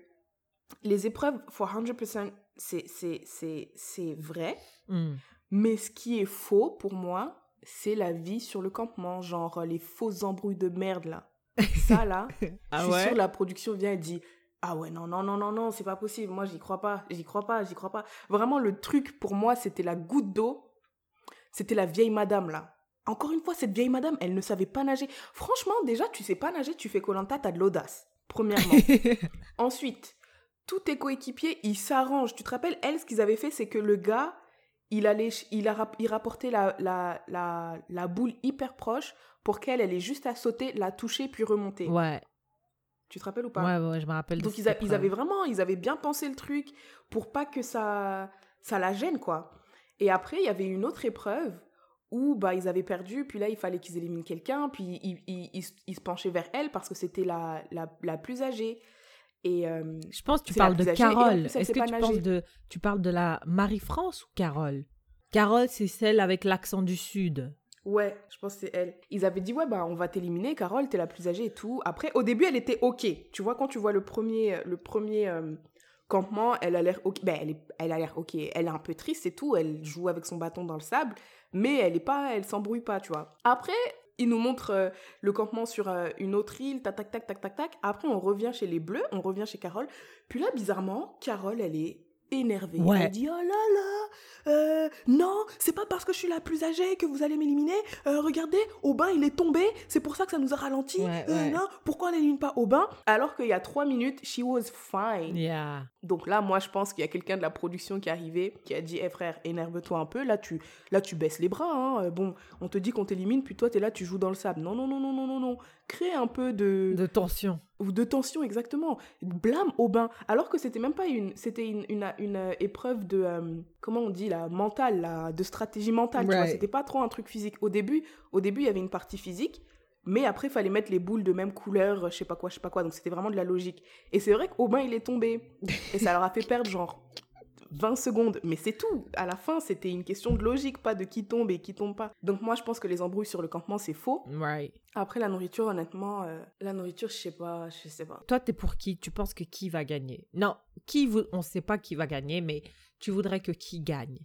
les épreuves for 100%, c'est- c'est c'est- c'est vrai. Hmm. Mais ce qui est faux pour moi, c'est la vie sur le campement. Genre euh, les fausses embrouilles de merde là. Ça là, Ah je suis ouais sûre la production vient et dit ah ouais non non non non non c'est pas possible. Moi j'y crois pas j'y crois pas j'y crois pas. Vraiment le truc pour moi c'était la goutte d'eau. C'était la vieille madame là. Encore une fois cette vieille madame elle ne savait pas nager. Franchement déjà tu sais pas nager tu fais Colanta t'as de l'audace. Premièrement. Ensuite tous tes coéquipiers ils s'arrangent. Tu te rappelles elle ce qu'ils avaient fait c'est que le gars il allait il a il rapportait la, la, la, la boule hyper proche pour qu'elle elle ait juste à sauter la toucher puis remonter Ouais, tu te rappelles ou pas? Ouais, ouais, je me rappelle. donc ils, a- ils épreuve. avaient vraiment, ils avaient bien pensé le truc pour pas que ça, ça la gêne quoi. Et après il y avait une autre épreuve où bah ils avaient perdu, puis là il fallait qu'ils éliminent quelqu'un, puis ils, ils, ils se- ils se penchaient vers elle parce que c'était la, la, la plus âgée. Et euh, Je pense que tu parles de Carole. Est-ce que tu nager. penses de tu parles de la Marie-France ou Carole? Carole, c'est celle avec l'accent du sud. ouais, je pense que c'est elle. Ils avaient dit ouais bah on va t'éliminer, Carole, t'es la plus âgée et tout. Après au début elle était ok. Tu vois quand tu vois le premier, le premier euh, campement, elle a l'air ok. Ben elle, est, elle a l'air ok. Elle est un peu triste et tout. Elle joue avec son bâton dans le sable, mais elle est pas, elle s'embrouille pas, tu vois. Après, ils nous montrent euh, le campement sur euh, une autre île, tac tac tac tac tac tac. Après, on revient chez les Bleus, on revient chez Carole. Puis là, bizarrement, Carole, elle est énervée. Ouais. Elle dit oh là là, euh, non, c'est pas parce que je suis la plus âgée que vous allez m'éliminer. Euh, regardez, Aubin il est tombé, c'est pour ça que ça nous a ralenti. Ouais, Euh, ouais. non, pourquoi on n'élimine pas Aubin Alors qu'il y a trois minutes, she was fine. Yeah. Donc là, moi, je pense qu'il y a quelqu'un de la production qui est arrivé, qui a dit Eh frère, énerve-toi un peu. Là, tu, là, tu baisses les bras. hein. Euh, Bon, on te dit qu'on t'élimine, puis toi, t'es là, tu joues dans le sable. Non, non, non, non, non, non, non. Crée un peu de, De tension. Ou de tension, exactement. Blâme Aubin. Alors que c'était même pas une. C'était une, une, une, euh, épreuve de. euh, comment on dit là Mentale, là, de stratégie mentale. Tu vois, Right. c'était pas trop un truc physique. Au début, au début, il y avait une partie physique. Mais après, il fallait mettre les boules de même couleur, je sais pas quoi, je sais pas quoi. Donc c'était vraiment de la logique. Et c'est vrai qu'Aubin, il est tombé. Et ça leur a fait perdre genre 20 secondes. Mais c'est tout. À la fin, c'était une question de logique, pas de qui tombe et qui tombe pas. Donc moi, je pense que les embrouilles sur le campement, c'est faux. Right. Après, la nourriture, honnêtement, euh, la nourriture, je sais pas, je sais pas. Toi, t'es pour qui? Tu penses que qui va gagner? Non, qui vou- on sait pas qui va gagner, mais tu voudrais que qui gagne?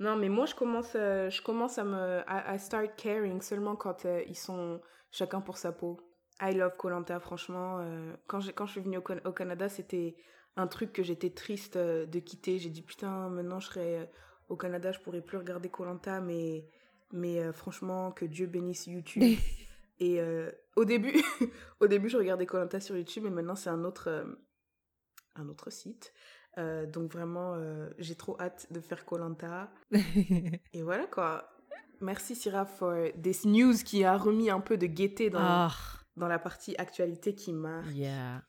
Non, mais moi, je commence, euh, je commence à me. à, à start caring seulement quand euh, ils sont chacun pour sa peau. I love Colanta, franchement. euh, quand, quand je suis venue au, Can- au Canada, c'était un truc que j'étais triste euh, de quitter. J'ai dit, putain, maintenant je serai euh, au Canada, je pourrai plus regarder Colanta, mais, mais euh, franchement, que Dieu bénisse YouTube. et euh, au, début, au début, je regardais Colanta sur YouTube, et maintenant, c'est un autre, euh, un autre site. Donc vraiment, j'ai trop hâte de faire Colanta. Et voilà quoi. Merci Syrah pour this news qui a remis un peu de gaieté dans, Ah, dans la partie actualité qui m'a. yeah.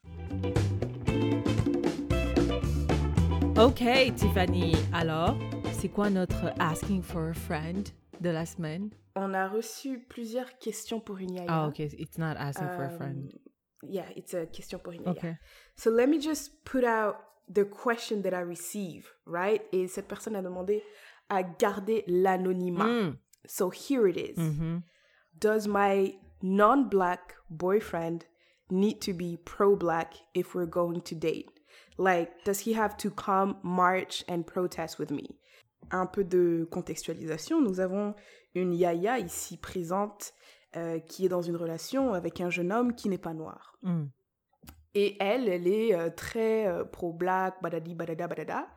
Ok, Tiffany. Alors, c'est quoi notre asking for a friend de la semaine? On a reçu plusieurs questions pour une yaya. Ah, ok, it's not asking for a Euh, friend. yeah, it's a question pour une. Yaya. So let me just put out the question that I receive, right? Et cette personne a demandé à garder l'anonymat. Mm. So here it is. Mhm. Does my non-black boyfriend need to be pro-black if we're going to date? Like, does he have to come march and protest with me? Un peu de contextualisation. Nous avons une Yaya ici présente euh, qui est dans une relation avec un jeune homme qui n'est pas noir. Mm. Et elle, elle est euh, très euh, pro-black, badadi, badada, badada.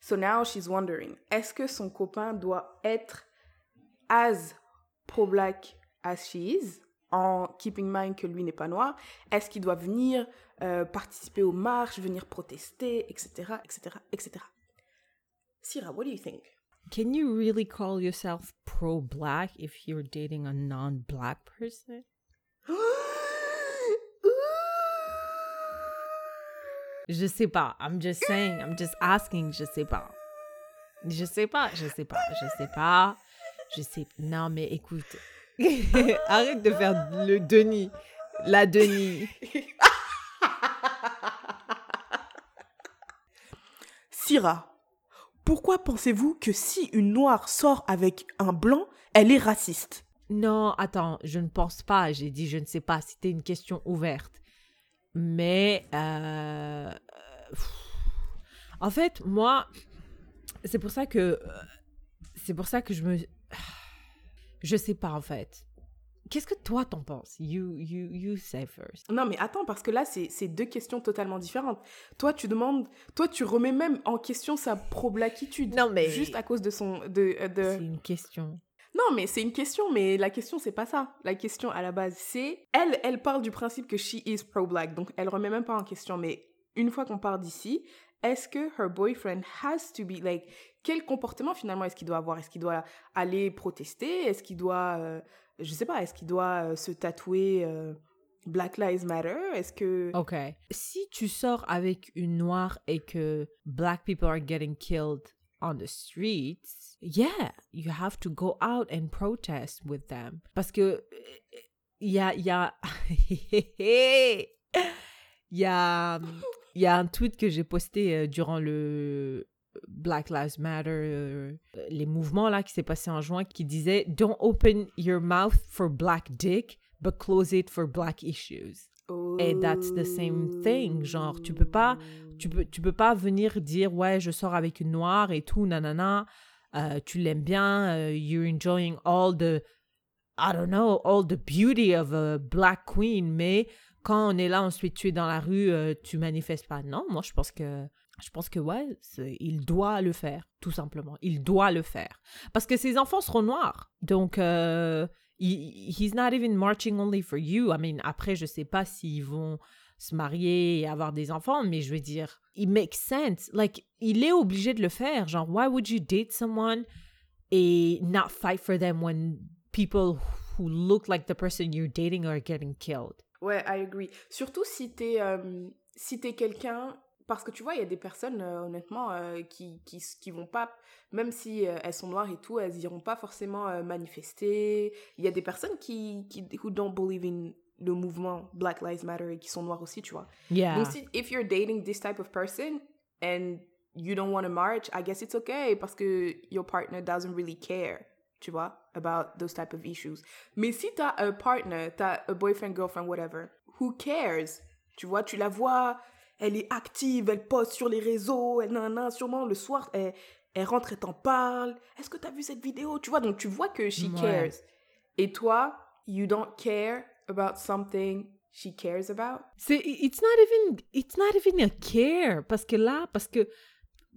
So now she's wondering, est-ce que son copain doit être as pro-black as she is, en keeping in mind que lui n'est pas noir Est-ce qu'il doit venir euh, participer aux marches, venir protester, etc., etc., etc. Syrah, what do you think? Can you really call yourself pro black if you're dating a non black person? Je sais pas. I'm just saying. I'm just asking. Je sais pas. Je sais pas. Je sais pas. Je sais pas. Je sais. Non, mais écoute. Arrête de faire le Denis. La Denis. Syrah, pourquoi pensez-vous que si une noire sort avec un blanc, elle est raciste? Non, attends, je ne pense pas. J'ai dit je ne sais pas. C'était une question ouverte. Mais euh, en fait, moi, c'est pour ça que euh, c'est pour ça que je me je sais pas en fait. Qu'est-ce que toi t'en penses? You you you say first. Non, mais attends, parce que là, c'est c'est deux questions totalement différentes. Toi, tu demandes, toi, tu remets même en question sa pro-blackitude. Non, mais- Juste à cause de son. De, euh, de... C'est une question. Non, mais c'est une question, mais la question, c'est pas ça. La question à la base, c'est. Elle, elle parle du principe que she is pro-black, donc elle remet même pas en question. Mais une fois qu'on part d'ici, est-ce que her boyfriend has to be. Like, quel comportement finalement est-ce qu'il doit avoir? Est-ce qu'il doit aller protester? Est-ce qu'il doit. euh, je sais pas, est-ce qu'il doit euh, se tatouer euh, Black Lives Matter? Est-ce que. Ok. Si tu sors avec une noire et que black people are getting killed on the streets, yeah, you have to go out and protest with them. Parce que il y a, il y a, y a, il y a un tweet que j'ai posté euh, durant le Black Lives Matter, euh, les mouvements là qui s'est passé en juin, qui disait Don't open your mouth for black dick, but close it for black issues. Et that's the same thing. Genre, tu peux pas, tu peux, tu peux pas venir dire, ouais, je sors avec une noire et tout, nanana, euh, tu l'aimes bien, euh, you're enjoying all the, I don't know, all the beauty of a black queen, mais quand on est là, ensuite tu es dans la rue, euh, tu manifestes pas. Non, moi je pense que, je pense que ouais, il doit le faire, tout simplement. Il doit le faire. Parce que ses enfants seront noirs. Donc, euh, he- he's not even marching only for you. I mean, après, je sais pas s'ils vont se marier et avoir des enfants, mais je veux dire, it makes sense. Like, il est obligé de le faire. Genre, why would you date someone et not fight for them when people who look like the person you're dating are getting killed? Ouais, I agree. Surtout si t'es euh, si t'es quelqu'un parce que tu vois, il y a des personnes euh, honnêtement euh, qui, qui qui vont pas même si euh, elles sont noires et tout, elles iront pas forcément manifester. Il y a des personnes qui qui who don't believe in le mouvement Black Lives Matter et qui sont noires aussi, tu vois. Yeah. Donc si if you're dating this type of person and you don't want to march, I guess it's okay parce que your partner doesn't really care, tu vois, about those type of issues. Mais si t'as un partner, t'as un boyfriend, girlfriend, whatever, who cares? Tu vois, tu la vois, elle est active, elle poste sur les réseaux, elle nan, sûrement le soir, elle, elle rentre et t'en parle. Est-ce que t'as vu cette vidéo? Tu vois, donc tu vois que she Ouais. cares. Et toi, you don't care about something she cares about? C'est it's not even it's not even a care parce que là parce que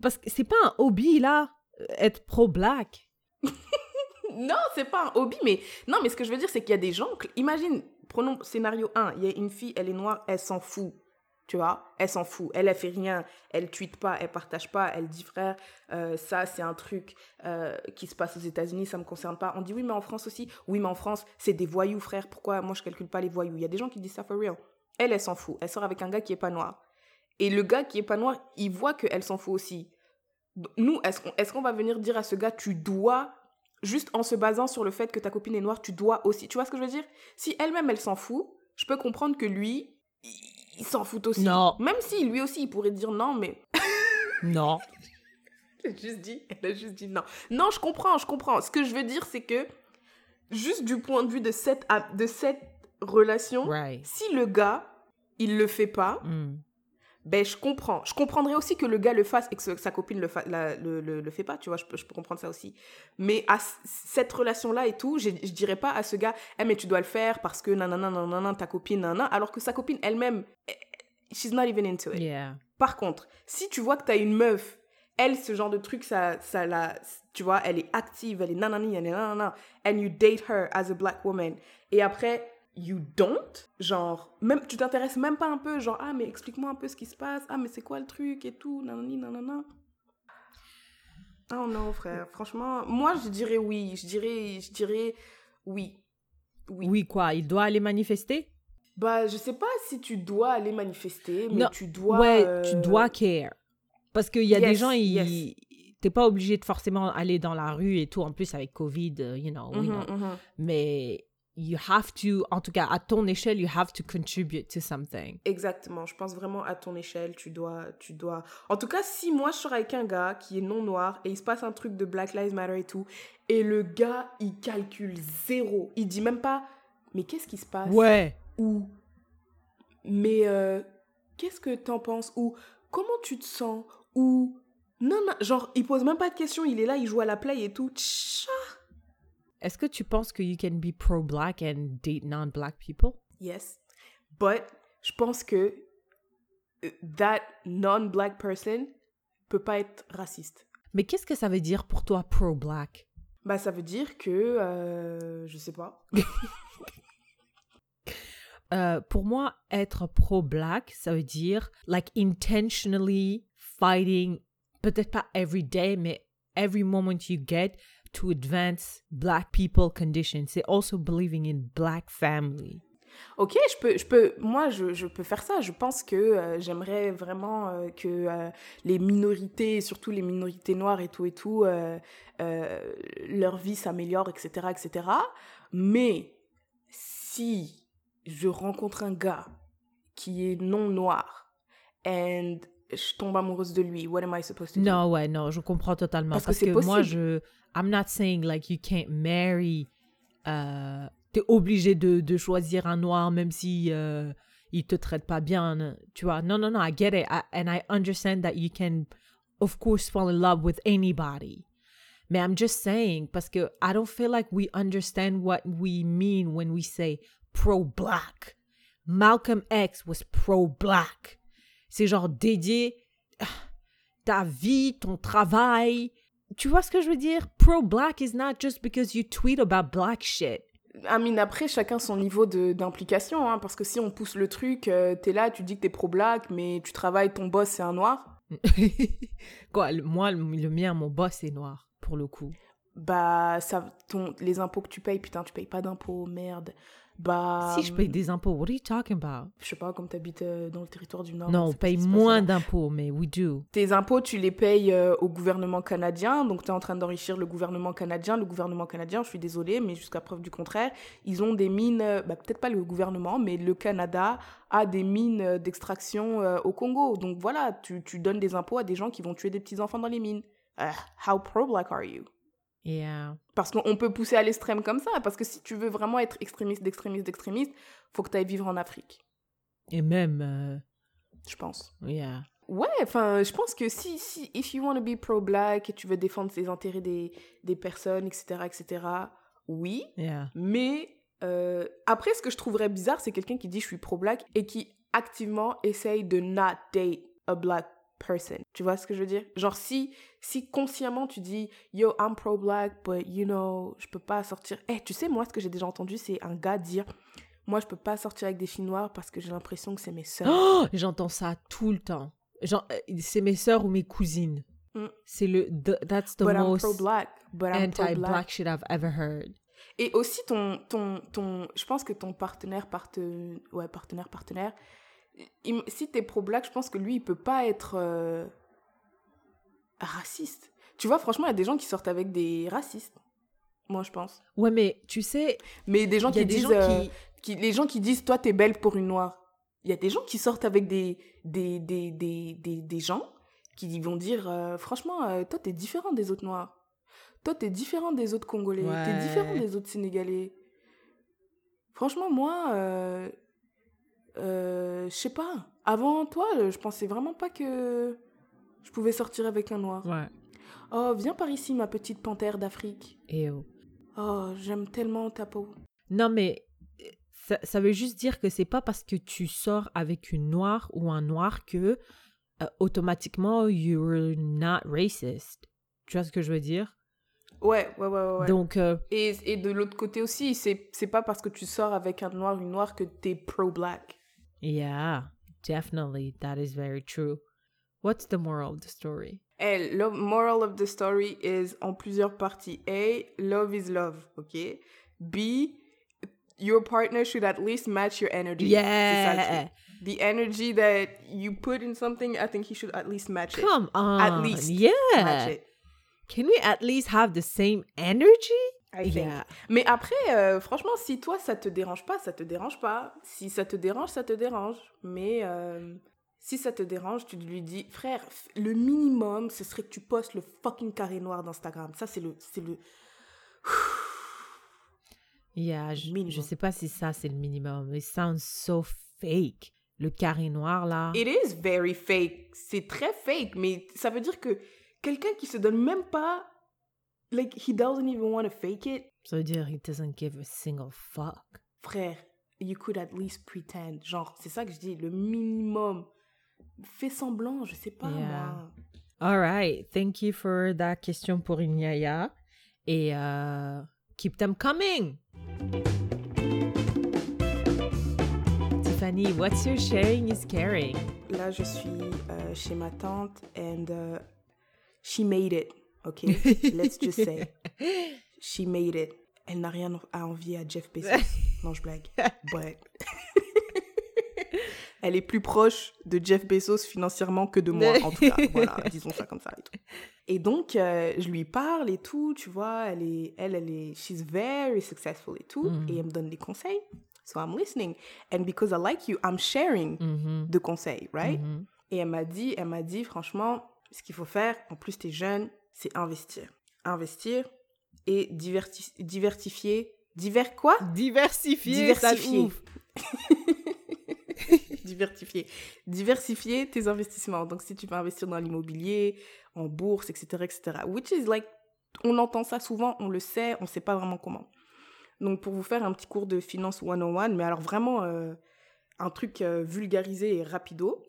parce que c'est pas un hobby là euh, être pro black. Non, c'est pas un hobby, mais non, mais ce que je veux dire, c'est qu'il y a des gens. Imagine, prenons scénario 1, il y a une fille, elle est noire, elle s'en fout. Tu vois, elle s'en fout. Elle, elle fait rien. Elle tweet pas, elle partage pas. Elle dit, frère, euh, ça, c'est un truc euh, qui se passe aux États-Unis, ça me concerne pas. On dit, oui, mais en France aussi. Oui, mais en France, c'est des voyous, frère. Pourquoi moi, je calcule pas les voyous? Il y a des gens qui disent ça for real. Elle, elle s'en fout. Elle sort avec un gars qui est pas noir. Et le gars qui est pas noir, il voit qu'elle s'en fout aussi. Nous, est-ce qu'on est qu'on va venir dire à ce gars, tu dois juste en se basant sur le fait que ta copine est noire, tu dois aussi. Tu vois ce que je veux dire? Si elle-même, elle s'en fout, je peux comprendre que lui, il, s'en fout aussi. Non. Même si lui aussi, il pourrait dire non, mais Non. Elle a juste dit, elle a juste dit non. Non, je comprends, je comprends. Ce que je veux dire, c'est que juste du point de vue de cette, de cette relation, Right. si le gars, il le fait pas, Mm. Ben je comprends. Je comprendrais aussi que le gars le fasse et que sa copine le, fa- la- le, le, le fait pas, tu vois, je peux, je peux comprendre ça aussi. Mais à cette relation-là et tout, je, je dirais pas à ce gars, eh mais tu dois le faire parce que nanana, nanana, ta copine, nanana, alors que sa copine elle-même, eh, she's not even into it. Yeah. Par contre, si tu vois que tu as une meuf, elle, ce genre de truc, ça, ça la, tu vois, elle est active, elle est nanani, elle est nanana, and you date her as a black woman, et après, you don't, genre, même, tu t'intéresses même pas un peu, genre, ah, mais explique-moi un peu ce qui se passe, ah, mais c'est quoi le truc et tout, nanani, nanana. Oh non, frère, franchement, moi, je dirais oui, je dirais, je dirais oui. Oui. Oui, quoi Il doit aller manifester? Bah, je sais pas si tu dois aller manifester, mais Non, tu dois. Ouais, euh, tu dois care. Parce qu'il y a des gens, ils... yes. t'es pas obligé de forcément aller dans la rue et tout. En plus, avec Covid, euh, you know, we mhm, know. mhm. Mais you have to, en tout cas, à ton échelle, you have to contribute to something. Exactement, je pense vraiment à ton échelle, tu dois, tu dois... En tout cas, si moi je sors avec un gars qui est non noir et il se passe un truc de Black Lives Matter et tout, et le gars, il calcule zéro, il dit même pas, mais qu'est-ce qui se passe? Ouais. Ou, mais euh, qu'est-ce que t'en penses? Ou, comment tu te sens? Ou, non, non, genre, il pose même pas de questions, il est là, il joue à la play et tout. Tcha Est-ce que tu penses que you can be pro-black and date non-black people? Yes. But je pense que euh, that non-black person peut pas être raciste. Mais qu'est-ce que ça veut dire pour toi pro-black? Bah, ça veut dire que, euh, je sais pas. Euh, pour moi, être pro-black, ça veut dire like intentionally fighting, peut-être pas every day, mais every moment you get to advance black people conditions. C'est also believing in black family. Ok, je peux, je peux, moi, je, je peux faire ça. Je pense que euh, j'aimerais vraiment euh, que euh, les minorités, surtout les minorités noires et tout et tout, euh, euh, leur vie s'améliore, etc., etc. Mais si je rencontre un gars qui est non noir and je tombe amoureuse de lui, what am I supposed to do? Non, ouais, non, je comprends totalement. Parce Parce, que moi, je. I'm not saying like you can't marry. Euh, T'es obligé de, de choisir un noir même si euh, il te traite pas bien. Tu vois, non, non, non, I get it. I, and I understand that you can, of course, fall in love with anybody. Mais I'm just saying, parce que I don't feel like we understand what we mean when we say pro-black. Malcolm X was pro-black. C'est genre dédié ah, ta vie, ton travail. Tu vois ce que je veux dire? Pro-black is not just because you tweet about black shit. Amine, après, chacun son niveau d'implication, hein, parce que si on pousse le truc, euh, t'es là, tu dis que t'es pro-black, mais tu travailles, ton boss, c'est un noir, Quoi, le- moi, le, le mien, mon boss est noir, pour le coup. bah, ça, ton, les impôts que tu payes, putain, tu payes pas d'impôts, merde. Bah, si je paye des impôts, what are you talking about? je sais pas, comme t'habites euh, dans le territoire du Nord. non, on paye moins ça. d'impôts, mais we do. Tes impôts, tu les payes euh, au gouvernement canadien, donc tu es en train d'enrichir le gouvernement canadien. Le gouvernement canadien, je suis désolée, mais jusqu'à preuve du contraire, ils ont des mines, euh, bah, peut-être pas le gouvernement, mais le Canada a des mines d'extraction euh, au Congo. Donc voilà, tu, tu donnes des impôts à des gens qui vont tuer des petits-enfants dans les mines. Ah, how pro-black are you? Yeah. Parce qu'on peut pousser à l'extrême comme ça, parce que si tu veux vraiment être extrémiste, d'extrémiste, d'extrémiste, faut que tu ailles vivre en Afrique, Et même, euh, je pense. yeah. Ouais, enfin, je pense que si, si, if you want to be pro-black et tu veux défendre les intérêts des, des personnes, etc., etc., oui. Yeah. Mais euh, après, ce que je trouverais bizarre, c'est quelqu'un qui dit je suis pro-black et qui activement essaye de not date a black person. Tu vois ce que je veux dire? Genre, si, si consciemment tu dis yo, I'm pro-black, but you know, je peux pas sortir. Eh, tu sais, moi, ce que j'ai déjà entendu, c'est un gars dire moi, je peux pas sortir avec des filles noires parce que j'ai l'impression que c'est mes sœurs. Oh, j'entends ça tout le temps. Genre, euh, c'est mes sœurs ou mes cousines. Mm. C'est le, the- that's the but I'm most pro-black. But I'm pro-black. anti-black shit I've ever heard. Et aussi ton ton ton je pense que ton partenaire parte ouais partenaire partenaire il- si t'es pro black je pense que lui il peut pas être euh, raciste. Tu vois franchement il y a des gens qui sortent avec des racistes. Moi je pense. Ouais, mais tu sais, Mais des gens il y a qui des disent gens euh, qui... qui les gens qui disent toi t'es belle pour une noire. Il y a des gens qui sortent avec des, des, des, des, des, des gens qui vont dire euh, franchement, toi, t'es différent des autres noirs. Toi, t'es différent des autres Congolais. T'es différent des autres Sénégalais. Franchement, moi, euh, euh, je sais pas. Avant toi, je pensais vraiment pas que je pouvais sortir avec un noir. Ouais. Oh, viens par ici, ma petite panthère d'Afrique. Et oh. Oh, j'aime tellement ta peau. Non, mais euh, ça, ça veut juste dire que c'est pas parce que tu sors avec une noire ou un noir que euh, automatiquement you're not racist. Tu vois ce que je veux dire? Ouais, ouais, ouais, ouais. Donc, euh, Et, et de l'autre côté aussi, c'est c'est pas parce que tu sors avec un noir, une noire que t'es pro-black. Yeah, definitely, that is very true. What's the moral of the story? Hey, le moral of the story is en plusieurs parties. A, love is love, ok? B, your partner should at least match your energy. C'est ça le Yeah! The energy that you put in something, I think he should at least match it. Come on! At least Yeah! Match it. Can we at least have the same energy? I think. Yeah. Mais après, euh, franchement, si toi, ça te dérange pas, ça te dérange pas. Si ça te dérange, ça te dérange. Mais euh, si ça te dérange, tu lui dis, frère, le minimum, ce serait que tu postes le fucking carré noir d'Instagram. Ça, c'est le, c'est le. Yeah, je, je Minimum. sais pas si ça c'est le minimum. It sounds so fake. Le carré noir là. It is very fake. C'est très fake, mais ça veut dire que quelqu'un qui se donne même pas, like, he doesn't even want to fake it, Ça veut dire he doesn't give a single fuck. frère, you could at least pretend. Genre, c'est ça que je dis, le minimum. Fais semblant, je sais pas Yeah. moi. All right. Thank you for that question pour Inyaya. Et euh, keep them coming. Tiffany, what's your sharing is caring? Là, je suis euh, chez ma tante and uh, she made it. Ok, let's just say she made it. Elle n'a rien à envier à Jeff Bezos. non, je blague. But elle est plus proche de Jeff Bezos financièrement que de moi, en tout cas. Voilà, disons ça comme ça. Et, tout. Et donc, euh, je lui parle et tout, tu vois. Elle est, elle, elle est, she's very successful et tout. Mm. Et elle me donne des conseils. So I'm listening. And because I like you, I'm sharing de conseils, right? mhm. Et elle m'a dit, elle m'a dit, franchement, ce qu'il faut faire, en plus t'es jeune, c'est investir. Investir et diverti- diversifier. Divers quoi? Diversifier, Diversifier. ouf. Diversifier. Diversifier tes investissements. Donc, si tu veux investir dans l'immobilier, en bourse, etc., etc. Which is like, on entend ça souvent, on le sait, on sait pas vraiment comment. Donc, pour vous faire un petit cours de finance 101, mais alors vraiment euh, un truc euh, vulgarisé et rapido,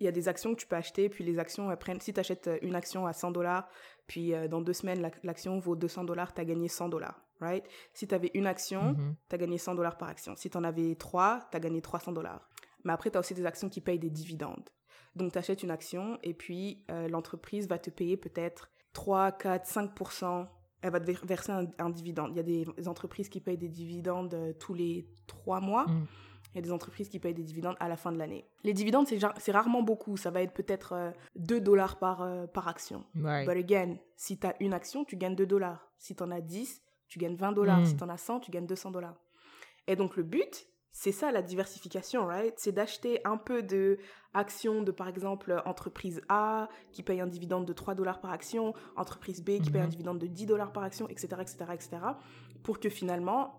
il y a des actions que tu peux acheter, puis les actions elles prennent. Si tu achètes une action à 100 dollars, puis euh, dans deux semaines, la- l'action vaut 200 dollars, tu as gagné 100 dollars, right? Si tu avais une action, Mhm. tu as gagné 100 dollars par action. Si tu en avais trois, tu as gagné 300 dollars. Mais après, tu as aussi des actions qui payent des dividendes. Donc, tu achètes une action et puis euh, l'entreprise va te payer peut-être 3, 4, 5% Elle va te ver- verser un, un dividende. Il y a des, des entreprises qui payent des dividendes euh, tous les trois mois. Mm. Il y a des entreprises qui payent des dividendes à la fin de l'année. Les dividendes, c'est rarement beaucoup. Ça va être peut-être euh, 2 dollars par, euh, par action. Right. But again, si tu as une action, tu gagnes 2 dollars. Si tu en as 10, tu gagnes 20 dollars. Mm. Si tu en as 100, tu gagnes 200 dollars. Et donc, le but, c'est ça la diversification, right? C'est d'acheter un peu de actions de, par exemple, entreprise A qui paye un dividende de 3 dollars par action, entreprise B qui paye un Mhm. dividende de 10 dollars par action, etc., etc., etc., pour que finalement,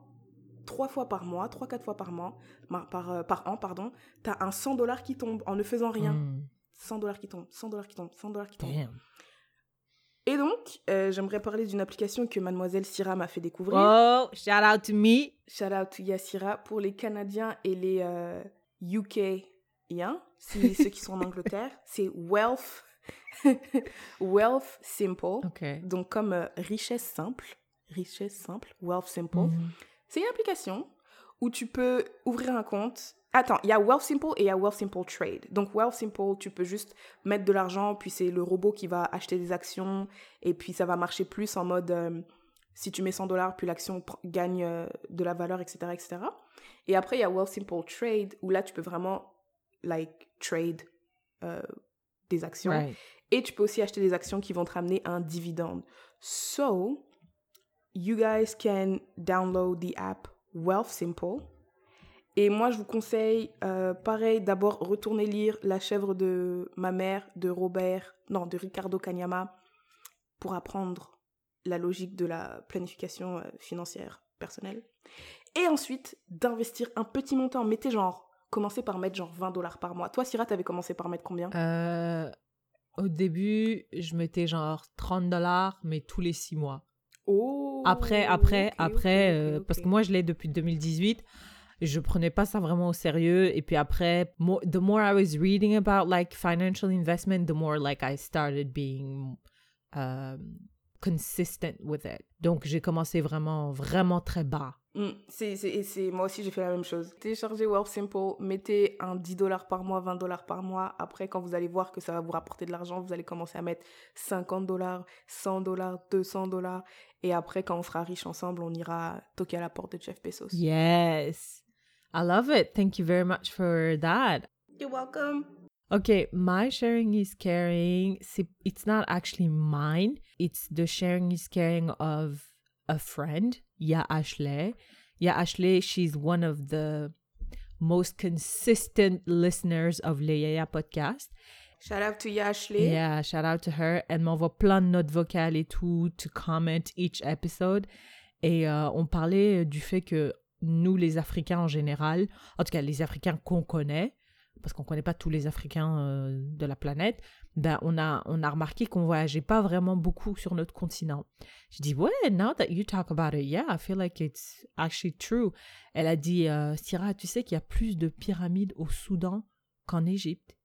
trois fois par mois, trois, quatre fois par mois, par, par, euh, par an, pardon, tu as un 100 dollars qui tombe en ne faisant rien. Mm. 100 dollars qui tombent, 100 dollars qui tombent, 100 dollars qui. Damn. Et donc, euh, j'aimerais parler d'une application que mademoiselle Syrah m'a fait découvrir. Oh, shout out to me. Shout out to Yassira pour les Canadiens et les euh, UK-iens, si, ceux qui sont en Angleterre. C'est Wealth, Wealth Simple. Donc, comme euh, richesse simple, richesse simple, Wealth Simple. Mhm. C'est une application où tu peux ouvrir un compte. Attends, il y a Wealth Simple et il y a Wealth Simple Trade. Donc Wealth Simple, tu peux juste mettre de l'argent, puis c'est le robot qui va acheter des actions, et puis ça va marcher plus en mode euh, si tu mets 100 dollars, puis l'action gagne euh, de la valeur, etc., etc. Et après, il y a Wealth Simple Trade, où là, tu peux vraiment, like, trade euh, des actions. Right. Et tu peux aussi acheter des actions qui vont te ramener un dividende. So, you guys can download the app Wealth Simple Et moi, je vous conseille, euh, pareil, d'abord retourner lire La chèvre de ma mère de Robert, non, de Ricardo Kanyama, pour apprendre la logique de la planification euh, financière personnelle. Et ensuite, d'investir un petit montant. Mettez genre, commencez par mettre genre 20 dollars par mois. Toi, Syrah, t'avais commencé par mettre combien? Euh, au début, je mettais genre 30 dollars, mais tous les six mois. Oh Après, après, après, euh, parce que moi, je l'ai depuis 2018. Je prenais pas ça vraiment au sérieux. Et puis après, mo- the more I was reading about like financial investment, the more like I started being um, consistent with it. Donc, j'ai commencé vraiment, vraiment très bas. Mm, c'est, moi aussi, j'ai fait la même chose. Téléchargez Wealth Simple, mettez un 10 dollars par mois, 20 dollars par mois. Après, quand vous allez voir que ça va vous rapporter de l'argent, vous allez commencer à mettre 50 dollars, 100 dollars, 200 dollars. Et après, quand on sera riche ensemble, on ira toquer à la porte de Jeff Bezos. Yes. I love it. Thank you very much for that. You're welcome. Okay, my sharing is caring. c'est- It's not actually mine. It's the sharing is caring of a friend. Yeah, Ashley. Yeah, Ashley. She's one of the most consistent listeners of le Yaya podcast. Shout out to Yashley. Yeah, shout out to her. Elle m'envoie plein de notes vocales et tout, to comment each episode. Et euh, on parlait du fait que nous, les Africains en général, en tout cas les Africains qu'on connaît, parce qu'on connaît pas tous les Africains euh, de la planète, ben on a, on a remarqué qu'on voyageait pas vraiment beaucoup sur notre continent. Je dis, ouais, now that you talk about it, yeah, I feel like it's actually true. Elle a dit, euh, Syrah, tu sais qu'il y a plus de pyramides au Soudan qu'en Égypte.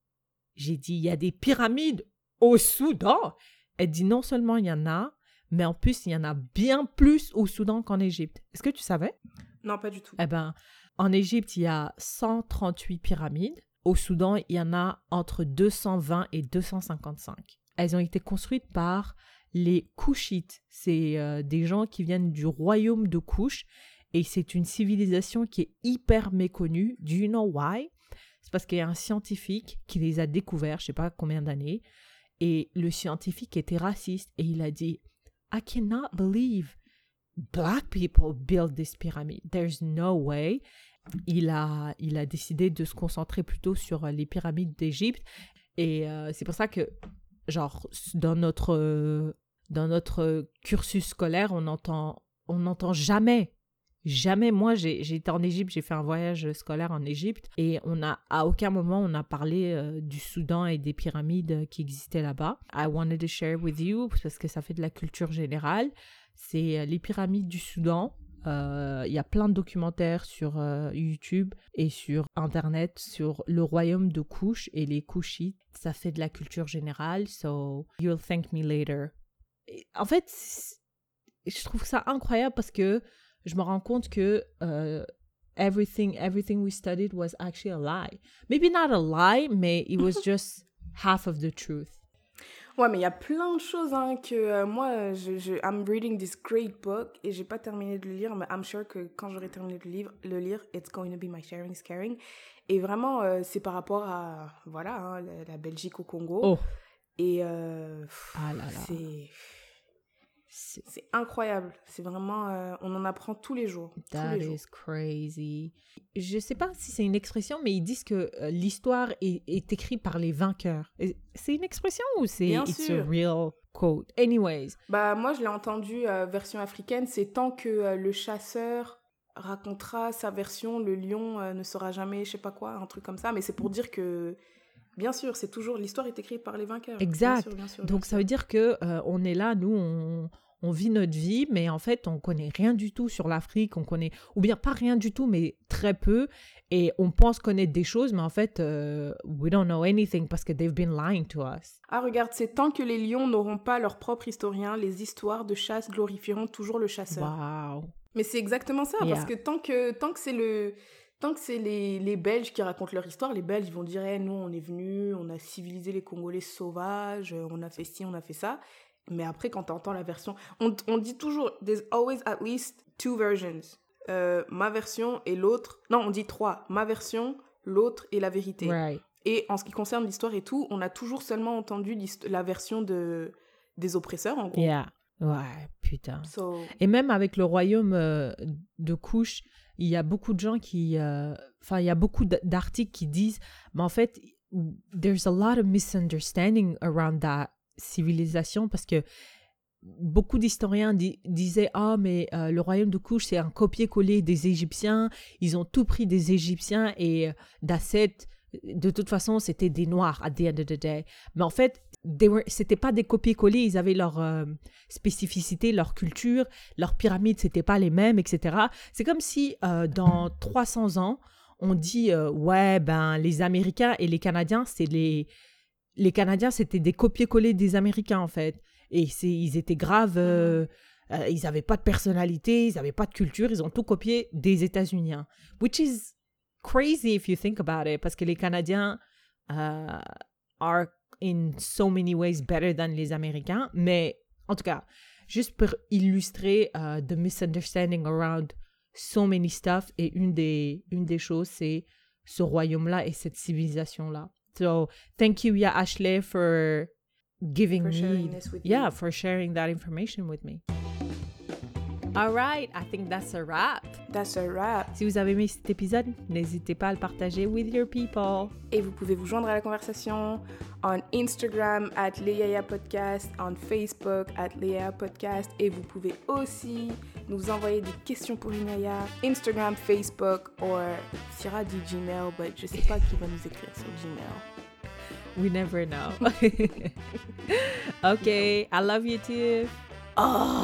J'ai dit, il y a des pyramides au Soudan. Elle dit, non seulement il y en a, mais en plus, il y en a bien plus au Soudan qu'en Égypte. Est-ce que tu savais? Non, pas du tout. Eh ben, en Égypte, il y a 138 pyramides. Au Soudan, il y en a entre 220 et 255. Elles ont été construites par les Couchites. C'est euh, des gens qui viennent du royaume de Couche. Et c'est une civilisation qui est hyper méconnue. Do you know why? C'est parce qu'il y a un scientifique qui les a découverts, je sais pas combien d'années. Et le scientifique était raciste. Et il a dit, I cannot believe black people build this pyramid. There's no way. Il a, il a décidé de se concentrer plutôt sur les pyramides d'Égypte. Et euh, c'est pour ça que, genre, dans notre, dans notre cursus scolaire, on entend, on n'entend jamais, jamais. Moi, j'ai été en Égypte, j'ai fait un voyage scolaire en Égypte et on a, à aucun moment, on a parlé euh, du Soudan et des pyramides qui existaient là-bas. I wanted to share with you parce que ça fait de la culture générale. C'est euh, les pyramides du Soudan. Euh, Il y a plein de documentaires sur euh, YouTube et sur Internet sur le royaume de Couche et les Couchites. Ça fait de la culture générale. So, you'll thank me later. En fait, je trouve ça incroyable parce que je me rends compte que euh, everything, everything we studied was actually a lie. Maybe not a lie, mais it was just half of the truth. Ouais, mais il y a plein de choses hein, que euh, moi, je, je, I'm reading this great book et j'ai pas terminé de le lire, mais I'm sure que quand j'aurai terminé de le lire, le lire, it's going to be my sharing is caring. Et vraiment, euh, c'est par rapport à, voilà, hein, la, la Belgique au Congo. Oh, Et euh, pff, ah là là. c'est C'est- incroyable. C'est vraiment, euh, on en apprend tous les jours. tous That les jours. is crazy. Je sais pas si c'est une expression, mais ils disent que euh, l'histoire est, est écrite par les vainqueurs. C'est une expression ou c'est it's sûr. a real quote? Anyways, Bah moi je l'ai entendu euh, version africaine, c'est tant que le chasseur racontera sa version, le lion ne sera jamais je sais pas quoi, un truc comme ça, mais c'est pour dire que bien sûr, c'est toujours l'histoire est écrite par les vainqueurs. Bien Exact. sûr, bien sûr, donc ça veut dire que euh, on est là, nous, on, on vit notre vie, mais en fait, on connaît rien du tout sur l'Afrique, on connaît, ou bien pas rien du tout, mais très peu, et on pense connaître des choses, mais en fait, euh, we don't know anything parce que they've been lying to us. Ah regarde, c'est tant que les lions n'auront pas leur propre historien, les histoires de chasse glorifieront toujours le chasseur. Wow. Mais c'est exactement ça, Yeah. parce que tant que, tant que c'est le... Tant que c'est les, les Belges qui racontent leur histoire, les Belges vont dire Eh, nous on est venus, on a civilisé les Congolais sauvages, on a fait ci, on a fait ça. Mais après, quand tu entends la version, on, on dit toujours There's always at least two versions. Euh, ma version et l'autre. Non, on dit trois. Ma version, l'autre et la vérité. Right. Et en ce qui concerne l'histoire et tout, on a toujours seulement entendu la version de, des oppresseurs, en gros. Yeah. Ouais, putain. So, Et même avec le royaume euh, de Couche, il y a beaucoup de gens qui, euh, enfin, il y a beaucoup d'articles qui disent, mais en fait, there's a lot of misunderstanding around that civilisation parce que beaucoup d'historiens disaient ah mais euh, le royaume de Couche c'est un copier-coller des Égyptiens. Ils ont tout pris des Égyptiens et euh, d'Asset de toute façon c'était des noirs at the end of the day mais en fait c'était pas des copier-coller. Ils avaient leur euh, spécificité leur culture. Leurs pyramides c'était pas les mêmes etc c'est comme si dans 300 ans on dit ouais ben les Américains et les Canadiens c'est les les Canadiens c'était des copier-coller des Américains en fait et ils étaient graves. Euh, euh, ils n'avaient pas de personnalité, ils n'avaient pas de culture, ils ont tout copié des États-Unis. Hein. Which is crazy if you think about it, parce que les Canadiens uh, are in so many ways better than les Américains. Mais en tout cas, juste pour illustrer uh, the misunderstanding around so many stuff, et une des, une des choses, c'est ce royaume-là et cette civilisation-là. So, thank you, Ya Ashley, for giving for me sharing this with yeah you. for sharing that information with me all right I think that's a wrap That's a wrap. si vous avez aimé cet épisode n'hésitez pas à le partager with your people Et vous pouvez vous joindre à la conversation on Instagram at Leia Podcast, on Facebook at Leia Podcast et vous pouvez aussi nous envoyer des questions pour Inaya, Instagram, Facebook ou Sierra du Gmail, but je sais pas qui va nous écrire sur Gmail. we never know. okay, I love you too. Oh.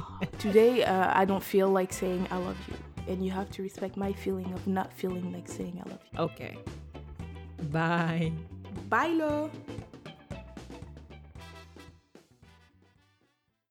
Today, uh, I don't feel like saying I love you. And you have to respect my feeling of not feeling like saying I love you. Okay. Bye. Bye, lo.